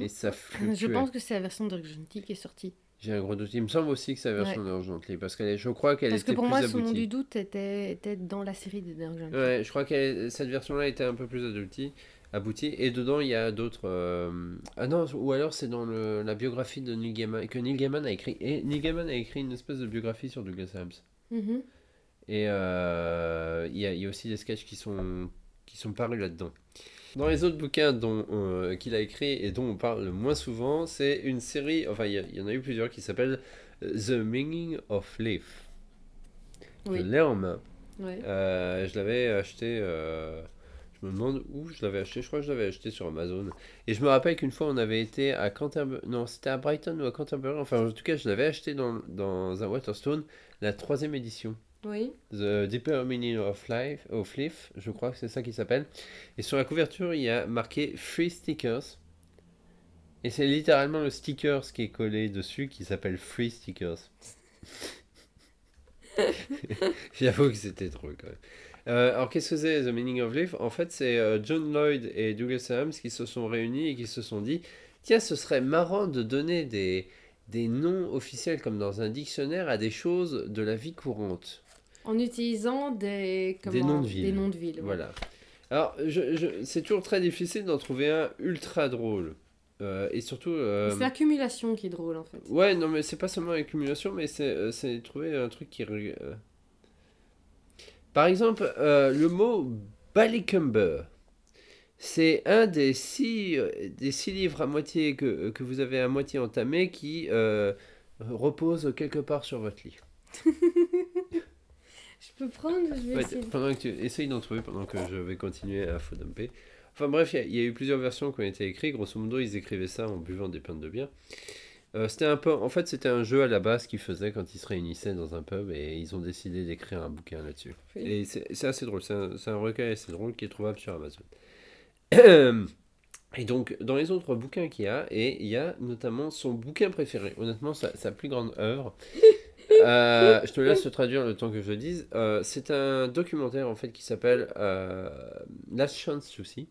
et ça *laughs* fluctuait. Je pense que c'est la version de Gentil qui est sortie. J'ai un gros doute. Il me semble aussi que c'est la version de Gently parce est, je crois qu'elle Parce était que pour plus moi, aboutie. son nom du doute était, était dans la série des Dirk Gently. Ouais, je crois que cette version-là était un peu plus adoutie, aboutie. Et dedans, il y a d'autres. euh, Ah non, ou alors c'est dans le- la biographie de Neil Gaiman que Neil Gaiman a écrit. Et Neil Gaiman a écrit une espèce de biographie sur Douglas Adams. Mhm. Et euh, il y, a, il y a aussi des sketchs qui sont, qui sont parus là-dedans. Dans les autres bouquins dont, euh, qu'il a écrit et dont on parle le moins souvent, c'est une série, enfin il y, en a eu plusieurs qui s'appellent The Meaning of Life. Oui. Je l'ai en main. Ouais. Euh, je l'avais acheté. euh, je me demande où je l'avais acheté. Je crois que je l'avais acheté sur Amazon. Et je me rappelle qu'une fois on avait été à Canterbury. Non, c'était à Brighton ou à Canterbury. Enfin, en tout cas, je l'avais acheté dans, dans un Waterstone, la troisième édition. Oui. The Deeper Meaning of Life, of Life, je crois que c'est ça qui s'appelle. Et sur la couverture, il y a marqué Free Stickers. Et c'est littéralement le stickers qui est collé dessus qui s'appelle Free Stickers. *laughs* J'avoue que c'était drôle quand même. Euh, alors qu'est-ce que c'est The Meaning of Life En fait, c'est euh, John Lloyd et Douglas Adams qui se sont réunis et qui se sont dit tiens, ce serait marrant de donner des, des noms officiels comme dans un dictionnaire à des choses de la vie courante. En utilisant des, Des noms de villes. Des noms de villes. ouais. Voilà. Alors, je, je- c'est toujours très difficile d'en trouver un ultra drôle. Euh, et surtout. euh, C'est l'accumulation qui est drôle en fait. Ouais, non, mais c'est pas seulement l'accumulation, mais c'est, euh, c'est trouver un truc qui. euh, Par exemple, le mot Ballycumber. C'est un des six, des six livres à moitié que, que vous avez à moitié entamé qui repose quelque part sur votre lit. *laughs* Peux prendre, je vais Ouais, essayer. pendant que tu essayes d'en trouver pendant que je vais continuer à faux dumper. Enfin bref, il y a- il y, a eu plusieurs versions qui ont été écrites. Grosso modo, ils écrivaient ça en buvant des pintes de bière. Euh, c'était un peu, en fait, c'était un jeu à la base qu'ils faisaient quand ils se réunissaient dans un pub et ils ont décidé d'écrire un bouquin là-dessus. Oui. Et c'est assez drôle. C'est un, recueil assez drôle qui est trouvable sur Amazon. Et donc, dans les autres bouquins qu'il y a, et il y a notamment son bouquin préféré, honnêtement, sa, sa plus grande œuvre. *laughs* Euh, je te laisse te traduire le temps que je le dise. Euh, c'est un documentaire en fait qui s'appelle euh, Last Chance See,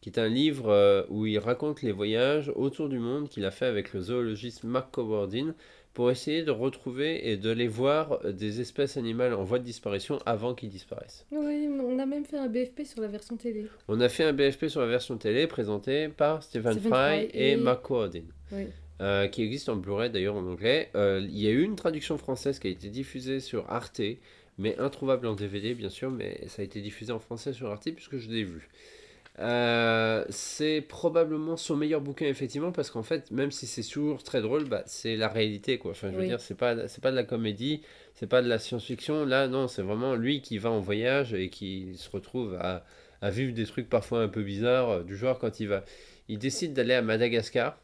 qui est un livre euh, où il raconte les voyages autour du monde qu'il a fait avec le zoologiste Mark Coverdin pour essayer de retrouver et de les voir des espèces animales en voie de disparition avant qu'ils disparaissent. Oui, on a même fait un BFP sur la version télé. On a fait un BFP sur la version télé présenté par Stephen, Stephen Fry, Fry et, et- Mark Coverdin. Oui. Euh, qui existe en Blu-ray d'ailleurs en anglais. Euh, il y a eu une traduction française qui a été diffusée sur Arte, mais introuvable en DVD bien sûr, mais ça a été diffusé en français sur Arte puisque je l'ai vu. Euh, c'est probablement son meilleur bouquin effectivement parce qu'en fait même si c'est toujours très drôle bah, c'est la réalité quoi enfin je veux Oui. dire c'est pas c'est pas de la comédie c'est pas de la science-fiction là non c'est vraiment lui qui va en voyage et qui se retrouve à, à vivre des trucs parfois un peu bizarres du genre quand il va il décide d'aller à Madagascar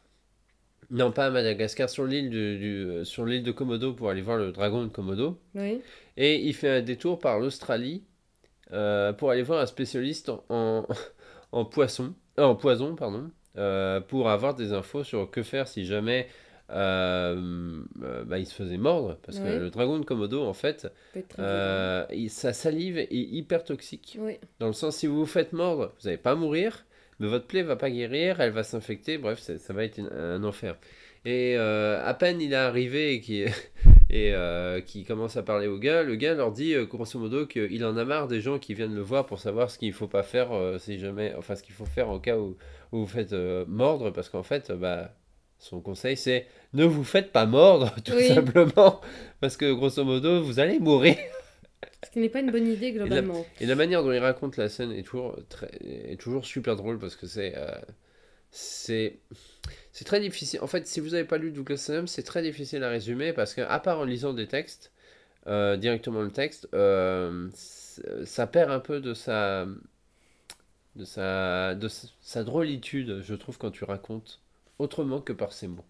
non, pas à Madagascar, sur l'île du- euh, sur l'île de Komodo pour aller voir le dragon de Komodo. Oui. Et il fait un détour par l'Australie euh, pour aller voir un spécialiste en, en, *laughs* en poisson, euh, en poison, pardon, euh, pour avoir des infos sur que faire si jamais bah, il se faisait mordre. Parce que le dragon de Komodo, en fait, il- sa salive est hyper toxique. Oui. Dans le sens, si vous vous faites mordre, vous n'allez pas mourir, mais votre plaie va pas guérir, elle va s'infecter, bref, ça va être une- un enfer. Et euh, à peine il est arrivé et qui *laughs* et euh, qui commence à parler au gars, le gars leur dit euh, grosso modo qu'il en a marre des gens qui viennent le voir pour savoir ce qu'il faut pas faire si jamais, enfin ce qu'il faut faire au cas où, où vous faites mordre, parce qu'en fait, bah son conseil c'est ne vous faites pas mordre *laughs* tout Oui. simplement, parce que grosso modo vous allez mourir. *laughs* Ce qui n'est pas une bonne idée globalement. Et la manière dont il raconte la scène est toujours, très, est toujours super drôle parce que c'est euh, c'est c'est très difficile. En fait, si vous n'avez pas lu Douglas Adams, c'est très difficile à résumer parce que à part en lisant des textes, euh, directement le texte, euh, ça perd un peu de sa de sa de sa- sa drôlitude, je trouve, quand tu racontes autrement que par ses mots.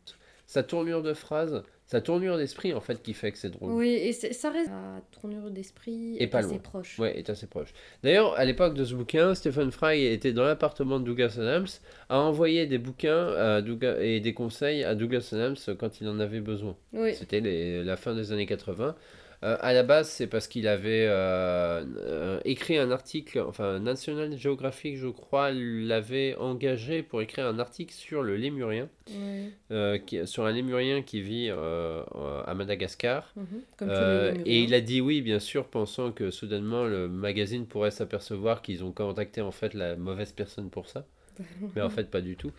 Sa tournure de phrase, sa tournure d'esprit, en fait, qui fait que c'est drôle. Oui, et ça reste à tournure d'esprit Et pas assez loin. proche. Ouais, est assez proche. D'ailleurs, à l'époque de ce bouquin, Stephen Fry était dans l'appartement de Douglas Adams, a envoyé des bouquins à Douglas- et des conseils à Douglas Adams quand il en avait besoin. Oui. C'était la fin des années 80. Euh, à la base, c'est parce qu'il avait euh, euh, écrit un article, enfin National Geographic, je crois, l'avait engagé pour écrire un article sur le lémurien, euh, qui- sur un lémurien qui vit à Madagascar. Mhm. Comme et il a dit oui, bien sûr, pensant que soudainement le magazine pourrait s'apercevoir qu'ils ont contacté en fait la mauvaise personne pour ça. *laughs* Mais en fait, pas du tout.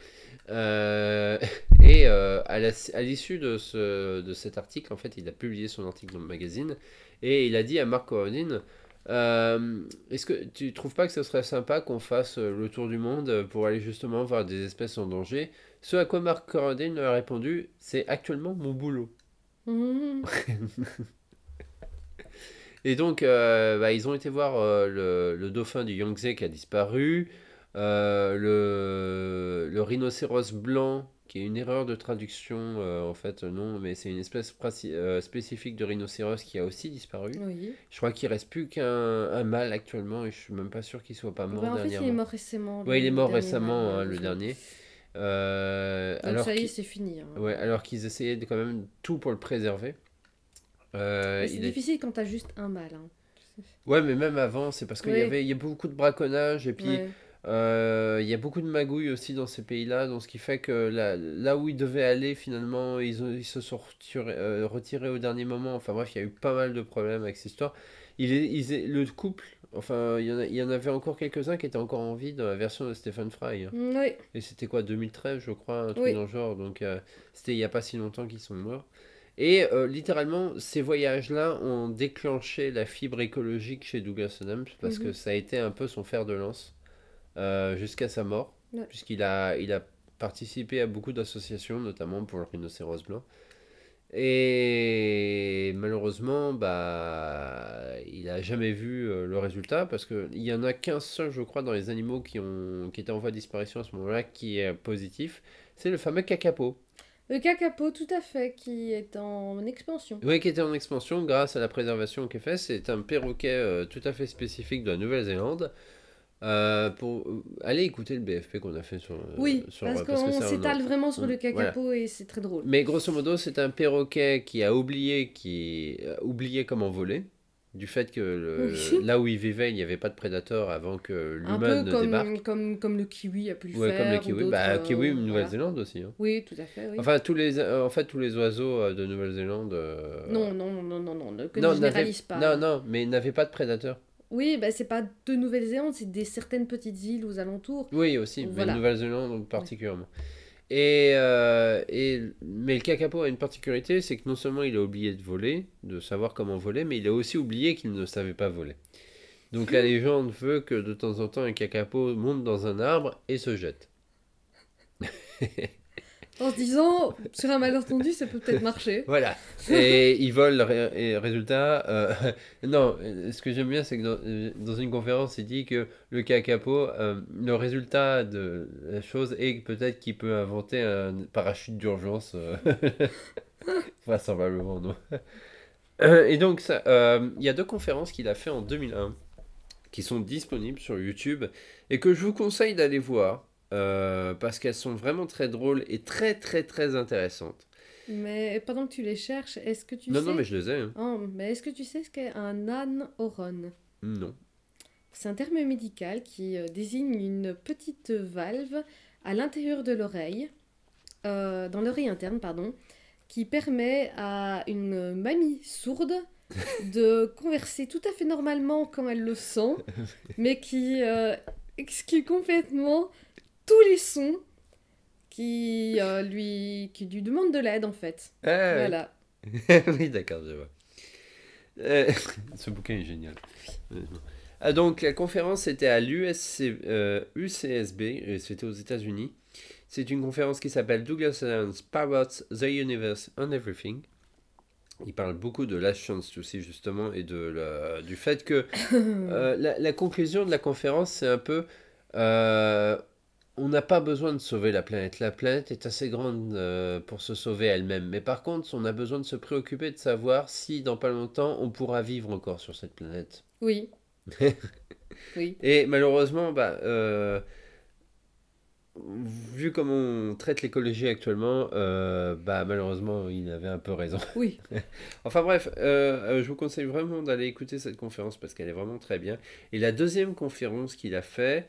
Euh, *laughs* et euh, à l'issue de, ce, de cet article, en fait, il a publié son article dans le magazine et il a dit à Mark Corodin euh, Est-ce que tu trouves pas que ce serait sympa qu'on fasse euh, le tour du monde pour aller justement voir des espèces en danger? Ce à quoi Mark Corodin lui a répondu C'est actuellement mon boulot. Mhm. *laughs* Et donc, euh, bah, ils ont été voir euh, le, le dauphin du Yangtze qui a disparu, le, le rhinocéros blanc, qui est une erreur de traduction, euh, en fait, non, mais c'est une espèce euh, spécifique de rhinocéros qui a aussi disparu. Oui. Je crois qu'il reste plus qu'un un mâle actuellement, et je suis même pas sûr qu'il soit pas mort en fait, il est mort récemment. Ouais, il est mort récemment, mâle, hein, le dernier. Euh, Donc alors ça y est, c'est fini. hein. ouais, alors qu'ils essayaient de quand même tout pour le préserver. Euh, C'est il est- difficile quand t'as juste un mâle. hein. Ouais, mais même avant, c'est parce qu'il y avait il y a beaucoup de braconnage et puis Ouais. Euh, il y a beaucoup de magouilles aussi dans ces pays-là, donc ce qui fait que là, là où ils devaient aller, finalement, ils, ont- ils se sont retirés, euh, retirés au dernier moment. Enfin bref, il y a eu pas mal de problèmes avec cette histoire. Il est, ils est- le couple, enfin, il y, en a- il y en avait encore quelques-uns qui étaient encore en vie dans la version de Stephen Fry. hein. Mm, Oui. Et c'était quoi, 2013, je crois, un truc Oui. dans le genre. Donc, euh, c'était il n'y a pas si longtemps qu'ils sont morts. Et euh, littéralement, ces voyages-là ont déclenché la fibre écologique chez Douglas Adams parce que Mhm. ça a été un peu son fer de lance euh, jusqu'à sa mort, Ouais. puisqu'il a, il a participé à beaucoup d'associations, notamment pour le rhinocéros blanc. Et malheureusement, bah, il a jamais vu euh, le résultat parce qu'il y en a qu'un seul, je crois, dans les animaux qui, ont, qui étaient en voie de disparition à ce moment-là qui est positif. C'est le fameux cacapo. Le cacapo, tout à fait, qui est en expansion. Oui, qui était en expansion grâce à la préservation qu'est fait. C'est un perroquet euh, tout à fait spécifique de la Nouvelle-Zélande. Euh, pour aller écouter le BFP qu'on a fait sur. Oui, sur, parce parce qu'on un- s'étale vraiment sur le Voilà. cacapo et c'est très drôle. Mais grosso modo, c'est un perroquet qui a oublié, qui a oublié comment voler. Du fait que le- Oui. *laughs* là où il vivait, il n'y avait pas de prédateurs avant que l'humain ne débarque. comme, comme, comme le kiwi a pu le Ouais, faire. comme kiwis. d'autres, Bah, euh, kiwi, voilà. Nouvelle-Zélande aussi. hein. Oui, tout à fait, oui. Enfin, tous les, euh, en fait, tous les oiseaux euh, de Nouvelle-Zélande. euh, non, non, non, non, non, que non, ne généralise pas. Non, non, mais ils n'avaient pas de prédateurs. Oui, bah, c'est pas de Nouvelle-Zélande, c'est des certaines petites îles aux alentours. Oui, aussi, mais Voilà. Nouvelle-Zélande particulièrement. Et, euh, et, mais le kakapo a une particularité, c'est que non seulement il a oublié de voler, de savoir comment voler, mais il a aussi oublié qu'il ne savait pas voler. Donc la légende veut que de temps en temps un kakapo monte dans un arbre et se jette. *laughs* En se disant, sur un malentendu, ça peut peut-être marcher. *laughs* Voilà. Et il vole, ré- et résultat. euh, *laughs* non, ce que j'aime bien, c'est que dans, euh, dans une conférence, il dit que le kakapo, euh, le résultat de la chose est peut-être qu'il peut inventer un parachute d'urgence. euh, *laughs* Vraisemblablement, non. Et donc, il y a deux conférences qu'il a fait en 2001 qui sont disponibles sur YouTube et que je vous conseille d'aller voir euh, parce qu'elles sont vraiment très drôles et très très très intéressantes. Mais pendant que tu les cherches, est-ce que tu non, sais... non, mais je les ai. hein. Oh, mais est-ce que tu sais ce qu'est un âne-oron Non. C'est un terme médical qui euh, désigne une petite valve à l'intérieur de l'oreille, euh, dans l'oreille interne, pardon, qui permet à une mamie sourde *laughs* de converser tout à fait normalement quand elle le sent, *laughs* mais qui euh, exclut complètement tous les sons qui, euh, lui, qui lui demandent de l'aide en fait. Ah, Voilà. *laughs* oui, d'accord, je vois. Euh, *laughs* ce bouquin est génial. honnêtement. Ah, donc, la conférence était à l'USC, euh, UCSB, c'était aux États-Unis. C'est une conférence qui s'appelle Douglas Adams Parrots the Universe and Everything. Il parle beaucoup de la chance aussi, justement, et de la- du fait que *laughs* euh, la, la conclusion de la conférence, c'est un peu euh, on n'a pas besoin de sauver la planète. La planète est assez grande euh, pour se sauver elle-même. Mais par contre, on a besoin de se préoccuper de savoir si dans pas longtemps on pourra vivre encore sur cette planète. Oui. *laughs* oui. Et malheureusement, bah, euh, vu comment on traite l'écologie actuellement, euh, bah, malheureusement, il avait un peu raison. *laughs* Oui. Enfin bref, euh, je vous conseille vraiment d'aller écouter cette conférence parce qu'elle est vraiment très bien. Et la deuxième conférence qu'il a fait,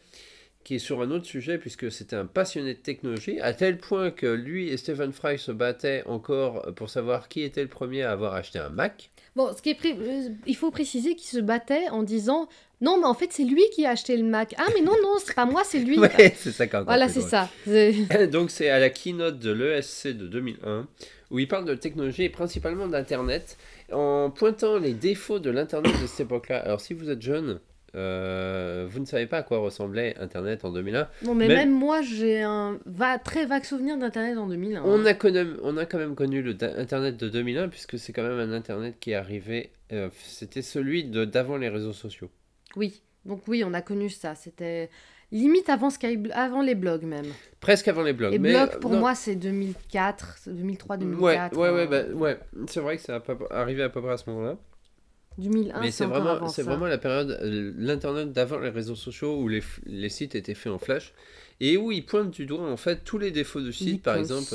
qui est sur un autre sujet, puisque c'était un passionné de technologie, à tel point que lui et Stephen Fry se battaient encore pour savoir qui était le premier à avoir acheté un Mac. Bon, ce qui est pré- euh, il faut préciser qu'il se battait en disant non, mais en fait c'est lui qui a acheté le Mac. Ah mais non non, c'est pas moi, c'est lui. *laughs* Ouais, c'est ça encore voilà, c'est ça. *laughs* Donc c'est à la keynote de l'ESC de 2001 où il parle de technologie et principalement d'Internet en pointant les défauts de l'Internet de cette époque-là. Alors si vous êtes jeune, euh, vous ne savez pas à quoi ressemblait Internet en 2001. Bon, mais Même- même moi j'ai un va très vague souvenir d'internet en 2001. On a, connu, on a quand même connu le Internet de 2001 puisque c'est quand même un Internet qui est arrivé, euh, c'était celui d'avant les réseaux sociaux. Oui. Donc oui, on a connu ça. C'était limite avant Sky, avant les blogs même. Presque avant les blogs. Et mais, blogs euh, pour non. moi c'est 2004, 2003, Ouais, 2004. ouais, ouais, hein. bah, ouais. c'est vrai que ça a arrivé à peu près à ce moment-là. 2001, Mais c'est vraiment, c'est vraiment la période, euh, l'internet d'avant les réseaux sociaux où les, les sites étaient faits en flash et où ils pointent du doigt en fait tous les défauts du site. Par exemple,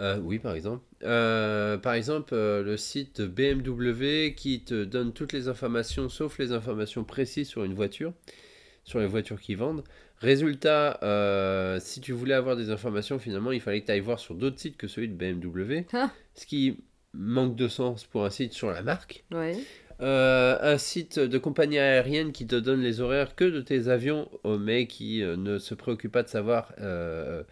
euh, oui, par exemple, Euh, par exemple euh, le site de BMW qui te donne toutes les informations sauf les informations précises sur une voiture, sur les voitures qu'ils vendent. Résultat, si tu voulais avoir des informations, finalement, il fallait que tu ailles voir sur d'autres sites que celui de BMW, Ah. ce qui manque de sens pour un site sur la marque. Ouais. Euh, un site de compagnie aérienne qui te donne les horaires que de tes avions, euh, mais qui euh, ne se préoccupe pas de savoir euh,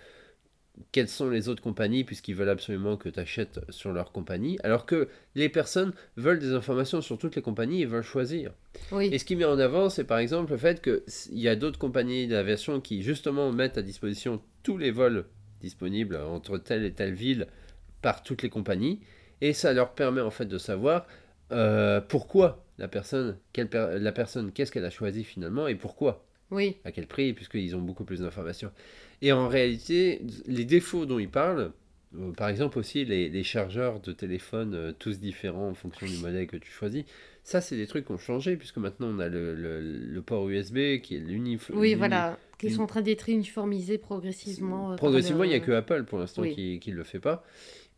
quelles sont les autres compagnies, puisqu'ils veulent absolument que tu achètes sur leur compagnie, alors que les personnes veulent des informations sur toutes les compagnies et veulent choisir. Oui. Et ce qui met en avant, c'est par exemple le fait qu'il y a d'autres compagnies d'aviation qui justement mettent à disposition tous les vols disponibles entre telle et telle ville par toutes les compagnies, et ça leur permet en fait de savoir euh, pourquoi la personne, quelle per- la personne, qu'est-ce qu'elle a choisi finalement et pourquoi, Oui. à quel prix, puisqu'ils ont beaucoup plus d'informations. Et en réalité, les défauts dont ils parlent, euh, par exemple aussi les, les chargeurs de téléphone euh, tous différents en fonction du modèle que tu choisis. Ça, c'est des trucs qui ont changé puisque maintenant on a le, le- le port USB qui est l'unif. Oui, voilà. Qui sont en train d'être uniformisés progressivement. euh, Progressivement, il n'y a que Apple pour l'instant Oui. qui ne le fait pas.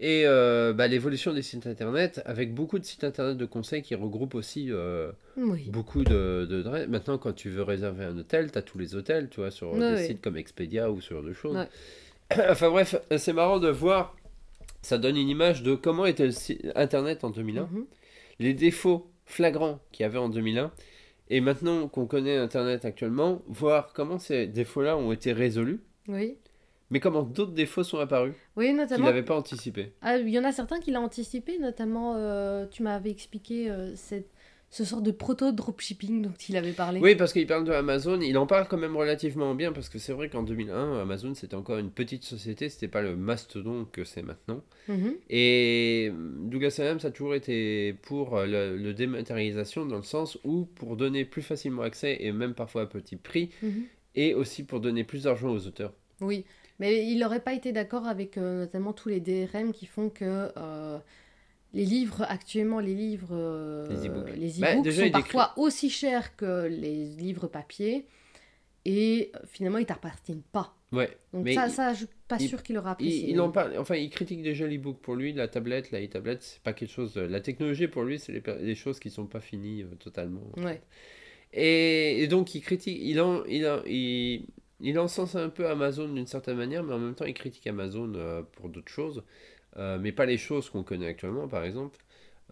Et euh, bah, l'évolution des sites internet, avec beaucoup de sites internet de conseils qui regroupent aussi euh, Oui. beaucoup de. Maintenant, quand tu veux réserver un hôtel, tu as tous les hôtels, tu vois, sur Ouais, des ouais. sites comme Expedia ou ce genre de choses. Ouais. *coughs* enfin bref, c'est marrant de voir, ça donne une image de comment était le site internet en 2001, Mhm. les défauts flagrants qu'il y avait en 2001, et maintenant qu'on connaît internet actuellement, voir comment ces défauts-là ont été résolus, Oui. Mais comment d'autres défauts sont apparus Oui, qu'il notamment. n'avait pas anticipé. Ah, il y en a certains qui l'ont anticipé, notamment, euh, tu m'avais expliqué euh, cette- ce sort de proto-dropshipping dont il avait parlé. Oui, parce qu'il parle de Amazon, il en parle quand même relativement bien, parce que c'est vrai qu'en 2001, Amazon c'était encore une petite société, c'était pas le mastodon que c'est maintenant. Mhm. Et Douglas Adams a toujours été pour euh, le, le dématérialisation dans le sens où pour donner plus facilement accès et même parfois à petit prix, Mhm. et aussi pour donner plus d'argent aux auteurs. Oui, mais il n'aurait pas été d'accord avec euh, notamment tous les DRM qui font que euh, les livres, actuellement, les livres, euh, Les e-books. les Bah, e-books déjà, sont parfois aussi chers que les livres papier et finalement, ils t'appartiennent pas. Ouais, Donc Mais ça, il- ça, je suis pas il- sûre qu'il aura apprécié. il en parle, enfin il critique déjà l'e-book pour lui, la tablette, la e-tablette, c'est pas quelque chose, de- la technologie pour lui c'est les, choses qui sont pas finies euh, totalement. Ouais. Et, et donc il critique, il en, il en, il, il encense un peu Amazon d'une certaine manière, mais en même temps il critique Amazon euh, pour d'autres choses, euh, mais pas les choses qu'on connaît actuellement par exemple.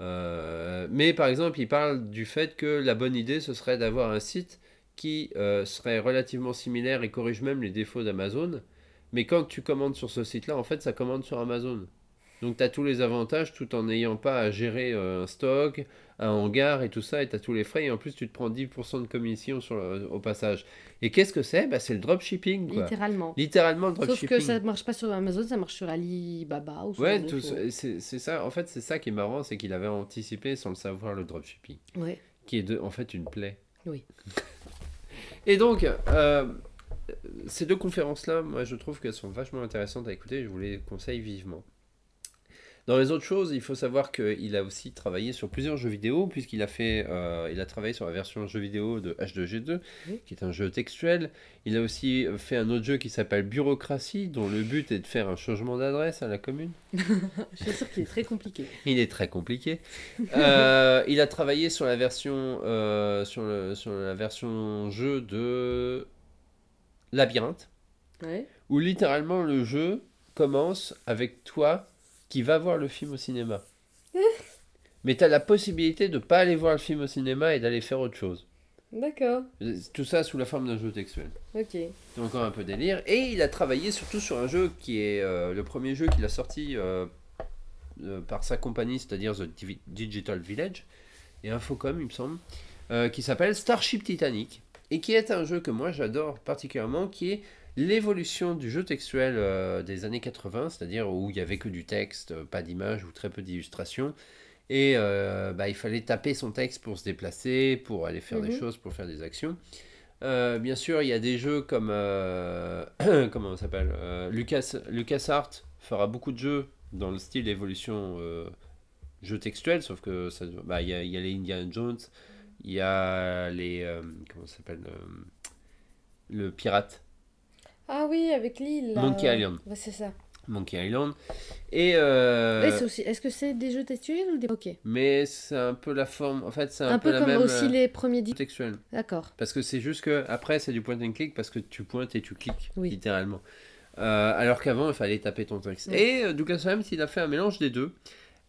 Euh, mais par exemple il parle du fait que la bonne idée ce serait d'avoir un site qui serait relativement similaire et corrige même les défauts d'Amazon. Mais quand tu commandes sur ce site-là, en fait, ça commande sur Amazon. Donc tu as tous les avantages tout en n'ayant pas à gérer euh, un stock, un hangar et tout ça, et tu as tous les frais, et en plus tu te prends 10% de commission sur le- au passage. Et qu'est-ce que c'est? Bah, C'est le dropshipping, quoi. Littéralement. Littéralement le Sauf dropshipping. que ça marche pas sur Amazon, ça marche sur Alibaba ou ce Ouais, c'est c'est ça. En fait, c'est ça qui est marrant, c'est qu'il avait anticipé sans le savoir le dropshipping, Ouais. qui est de, en fait une plaie. Oui. *laughs* Et donc, euh, ces deux conférences-là, moi je trouve qu'elles sont vachement intéressantes à écouter, je vous les conseille vivement. Dans les autres choses, il faut savoir qu'il a aussi travaillé sur plusieurs jeux vidéo, puisqu'il a fait, euh, il a travaillé sur la version jeu vidéo de H2G2, Oui. qui est un jeu textuel. Il a aussi fait un autre jeu qui s'appelle Bureaucratie, dont le but est de faire un changement d'adresse à la commune. *laughs* Je suis sûre qu'il est très compliqué. Il est très compliqué. Euh, il a travaillé sur la version, euh, sur, le- sur la version jeu de Labyrinthe, Ouais. où littéralement le jeu commence avec toi qui va voir le film au cinéma. Mais tu as la possibilité de pas aller voir le film au cinéma et d'aller faire autre chose. D'accord. Tout ça sous la forme d'un jeu textuel. Ok. C'est encore un peu délire. Et il a travaillé surtout sur un jeu qui est euh, le premier jeu qu'il a sorti euh, euh, par sa compagnie, c'est-à-dire The Digital Village, et Infocom, il me semble, qui s'appelle Starship Titanic, et qui est un jeu que moi j'adore particulièrement, qui est l'évolution du jeu textuel euh, des années 80, c'est-à-dire où il y avait que du texte, euh, pas d'image ou très peu d'illustrations. Et euh, bah, il fallait taper son texte pour se déplacer, pour aller faire des Mhm. choses, pour faire des actions. Euh, bien sûr, il y a des jeux comme *clears throat* comment ça s'appelle Lucas LucasArts fera beaucoup de jeux dans le style évolution jeu textuel, sauf que ça, bah, il y, a, il y a les Indiana Jones, il y a les comment ça s'appelle le pirate Ah oui, avec l'île. Monkey Island. C'est ça. Monkey Island et euh, c'est aussi... Est-ce que c'est des jeux textuels ou des. Ok. mais c'est un peu la forme en fait c'est un, Un, peu, la comme même aussi euh, les premiers dits. textuel D'accord. Parce que c'est juste que après c'est du point and click parce que tu pointes et tu cliques Oui. littéralement. Euh, alors qu'avant il fallait taper ton texte. Oui. Et euh, Douglas Adams il a fait un mélange des deux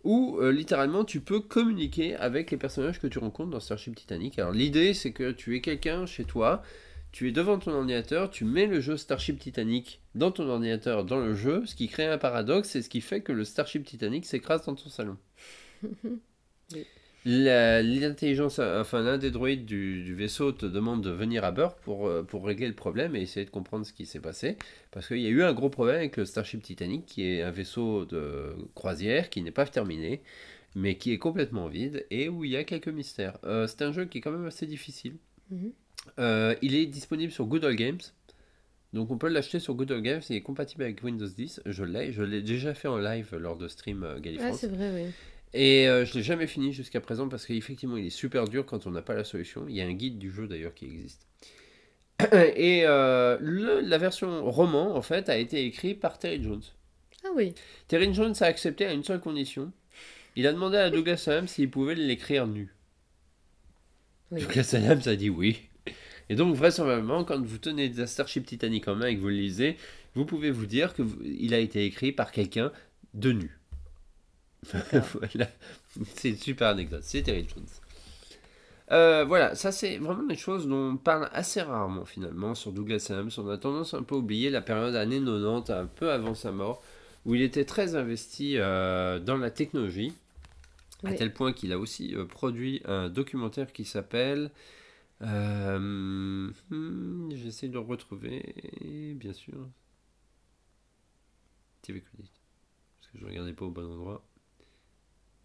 où euh, littéralement tu peux communiquer avec les personnages que tu rencontres dans Starship Titanic. Alors l'idée c'est que tu es quelqu'un chez toi, tu es devant ton ordinateur, tu mets le jeu Starship Titanic dans ton ordinateur dans le jeu, ce qui crée un paradoxe et ce qui fait que le Starship Titanic s'écrase dans ton salon. *laughs* Oui. L'intelligence, enfin l'un des droïdes du, du vaisseau te demande de venir à bord pour, euh, pour régler le problème et essayer de comprendre ce qui s'est passé. Parce qu'il y a eu un gros problème avec le Starship Titanic, qui est un vaisseau de croisière qui n'est pas terminé, mais qui est complètement vide et où il y a quelques mystères. Euh, c'est un jeu qui est quand même assez difficile. Mhm. Euh, il est disponible sur Good Old Games. Donc on peut l'acheter sur Good Old Games, il est compatible avec Windows 10. Je l'ai, je l'ai déjà fait en live lors de stream euh, Ah, c'est vrai, oui. Et euh, je l'ai jamais fini jusqu'à présent parce qu'effectivement il est super dur quand on n'a pas la solution. Il y a un guide du jeu d'ailleurs qui existe. *clears throat* Et euh, le- la version roman en fait a été écrite par Terry Jones. Ah oui. Terry Jones a accepté à une seule condition. Il a demandé à Douglas Adams s'il pouvait l'écrire nu. Oui. Douglas Adams a dit oui. Et donc vraisemblablement quand vous tenez des Starship Titanic en main et que vous le lisez, vous pouvez vous dire que vous- il a été écrit par quelqu'un de nu. *laughs* voilà. C'est une super anecdote. C'est Terry Jones. Euh, voilà, ça c'est vraiment des choses dont on parle assez rarement finalement sur Douglas Adams. On a tendance un peu à oublier la période années 90, un peu avant sa mort, où il était très investi euh, dans la technologie, à tel point qu'il a aussi euh, produit un documentaire qui s'appelle... euh, hmm, J'essaie de le retrouver, bien sûr. TV Credit. Parce que je ne regardais pas au bon endroit.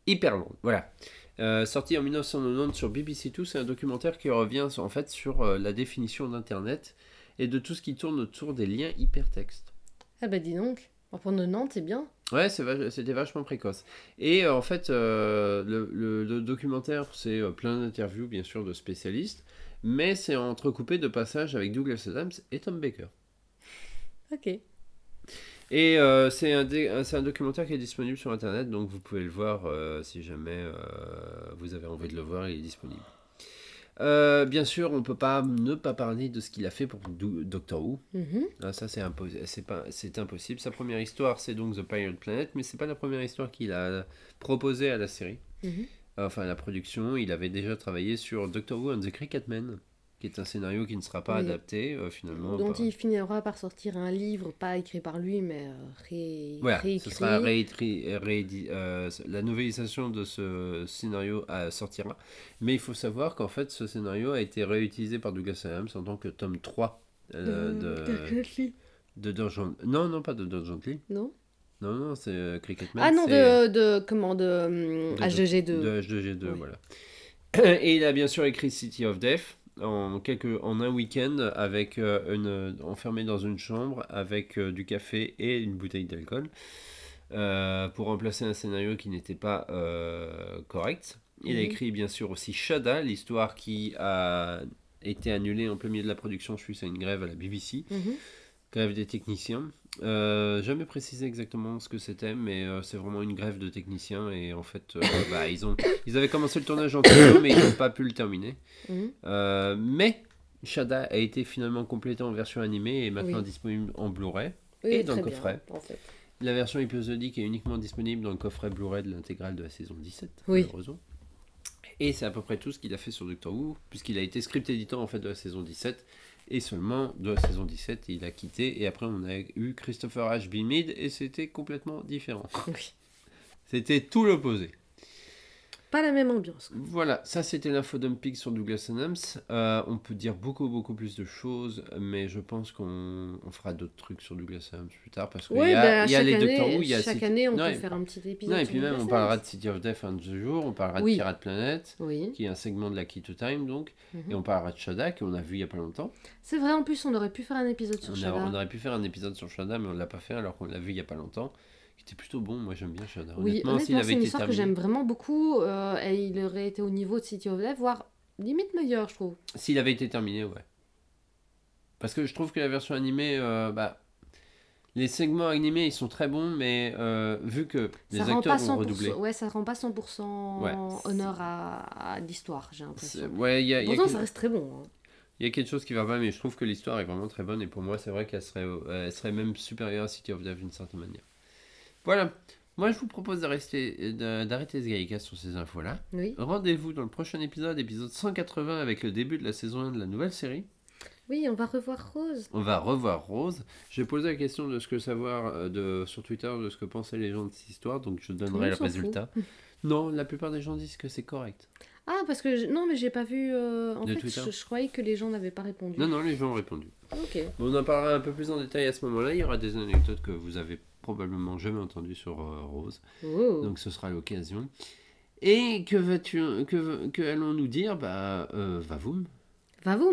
Hyperland, voilà. Euh, sorti en 1990 sur BBC Two, c'est un documentaire qui revient en fait sur euh, la définition d'Internet et de tout ce qui tourne autour des liens hypertextes. Ah bah dis donc. En pour 90, c'est bien. Ouais, c'était vachement précoce. Et euh, en fait, le, le- le documentaire, c'est plein d'interviews, bien sûr, de spécialistes, mais c'est entrecoupé de passages avec Douglas Adams et Tom Baker. Ok. Et euh, c'est un, dé- un- c'est un documentaire qui est disponible sur Internet, donc vous pouvez le voir euh, si jamais euh, vous avez envie de le voir, il est disponible. Euh, bien sûr, on peut pas ne pas parler de ce qu'il a fait pour Do- Doctor Who. Mhm. Ah, ça, c'est impos- impossible. Sa première histoire, c'est donc The Pirate Planet, mais c'est pas la première histoire qu'il a proposée à la série, Mhm. Enfin la production. Il avait déjà travaillé sur Doctor Who and the Cricketmen, qui est un scénario qui ne sera pas Oui. adapté euh, finalement. Dont par- il finira par sortir un livre, pas écrit par lui, mais euh, ré... Voilà, réécrit. ce sera réécrit- réédi- euh, la novélisation de ce scénario euh, sortira. Mais il faut savoir qu'en fait, ce scénario a été réutilisé par Douglas Adams en tant que tome 3 euh, de, de Dungeon... Non, non, pas de Dungeon Lee. Non Non, non, c'est euh, Cricketman. Ah non, de, de. Comment De. hum, De- H2G2. De H2G2, Oui. voilà. *clears throat* Et il a bien sûr écrit City of Death en, quelques, en un week-end, avec euh, une, enfermé dans une chambre avec euh, du café et une bouteille d'alcool, euh, pour remplacer un scénario qui n'était pas correct. Il a Mhm. écrit bien sûr aussi Shada, l'histoire qui a été annulée en plein milieu de la production suite à une grève à la BBC Mhm. Grève des techniciens. Euh, jamais précisé exactement ce que c'était, mais euh, c'est vraiment une grève de techniciens et en fait, euh, *coughs* bah, ils ont, ils avaient commencé le tournage en studio, mais ils n'ont pas pu le terminer. *coughs* Mhm. Euh, mais Shada a été finalement complété en version animée et maintenant Oui. disponible en Blu-ray. Oui, Et dans le bien, coffret. en fait. La version épisodique est uniquement disponible dans le coffret Blu-ray de l'intégrale de la saison 17, Oui. malheureusement. Et c'est à peu près tout ce qu'il a fait sur Doctor Who, puisqu'il a été script éditeur en fait de la saison 17, et seulement de la saison 17, il a quitté, et après on a eu Christopher H. B. Mead, et c'était complètement différent. Oui. C'était tout l'opposé. Pas la même ambiance. Voilà, ça c'était l'info dumping sur Douglas Adams. Euh, on peut dire beaucoup beaucoup plus de choses, mais je pense qu'on on fera d'autres trucs sur Douglas Adams plus tard parce qu'il y a, bah, il y a chaque, les année, Doctor Who, il y a chaque année, on Non, peut faire un petit épisode. Non, et puis même Douglas on parlera Adams. de City of Death un de ce jour, on parlera Oui. de Pirate Planet, Oui. qui est un segment de la Key to Time donc, Mhm. et on parlera de Shada qu'on a vu il y a pas longtemps. C'est vrai, en plus, on aurait pu faire un épisode sur On, a- Shada. on aurait pu faire un épisode sur Shada, mais on l'a pas fait alors qu'on l'a vu il y a pas longtemps. Qui était plutôt bon, moi j'aime bien Shada. Oui, Honnêtement, honnêtement, c'est une histoire que j'aime vraiment beaucoup. euh, et il aurait été au niveau de City of Death, voire limite meilleur, je trouve. s'il avait été terminé, ouais. Parce que je trouve que la version animée, euh, bah, les segments animés ils sont très bons, mais euh, vu que les ça acteurs ont 100%, redoublé. ouais, ça rend pas 100% Ouais. honneur à, à l'histoire, j'ai l'impression. Ouais, y a, il y a Pourtant, ça reste très bon. hein. il y a quelque chose qui va pas, mais je trouve que l'histoire est vraiment très bonne et pour moi, c'est vrai qu'elle serait, euh, elle serait même supérieure à City of Death d'une certaine manière. Voilà. Moi, je vous propose d'arrêter ce Gaïka sur ces infos-là. Oui. Rendez-vous dans le prochain épisode, épisode 180, avec le début de la saison 1 de la nouvelle série. Oui, on va revoir Rose. On va revoir Rose. J'ai posé la question de ce que savoir euh, de, sur Twitter de ce que pensaient les gens de cette histoire, donc je donnerai le résultat. *laughs* Non, la plupart des gens disent que c'est correct. Ah, parce que. je- Non, mais j'ai pas vu. euh, En De fait, Twitter je, je croyais que les gens n'avaient pas répondu. Non, non, les gens ont répondu. Ok. Bon, on en parlera un peu plus en détail à ce moment-là. Il y aura des anecdotes que vous avez probablement jamais entendues sur euh, Rose, Oh. donc ce sera l'occasion. Et que vas-tu, que, que allons-nous dire? Bah, euh, va-vous Va-vous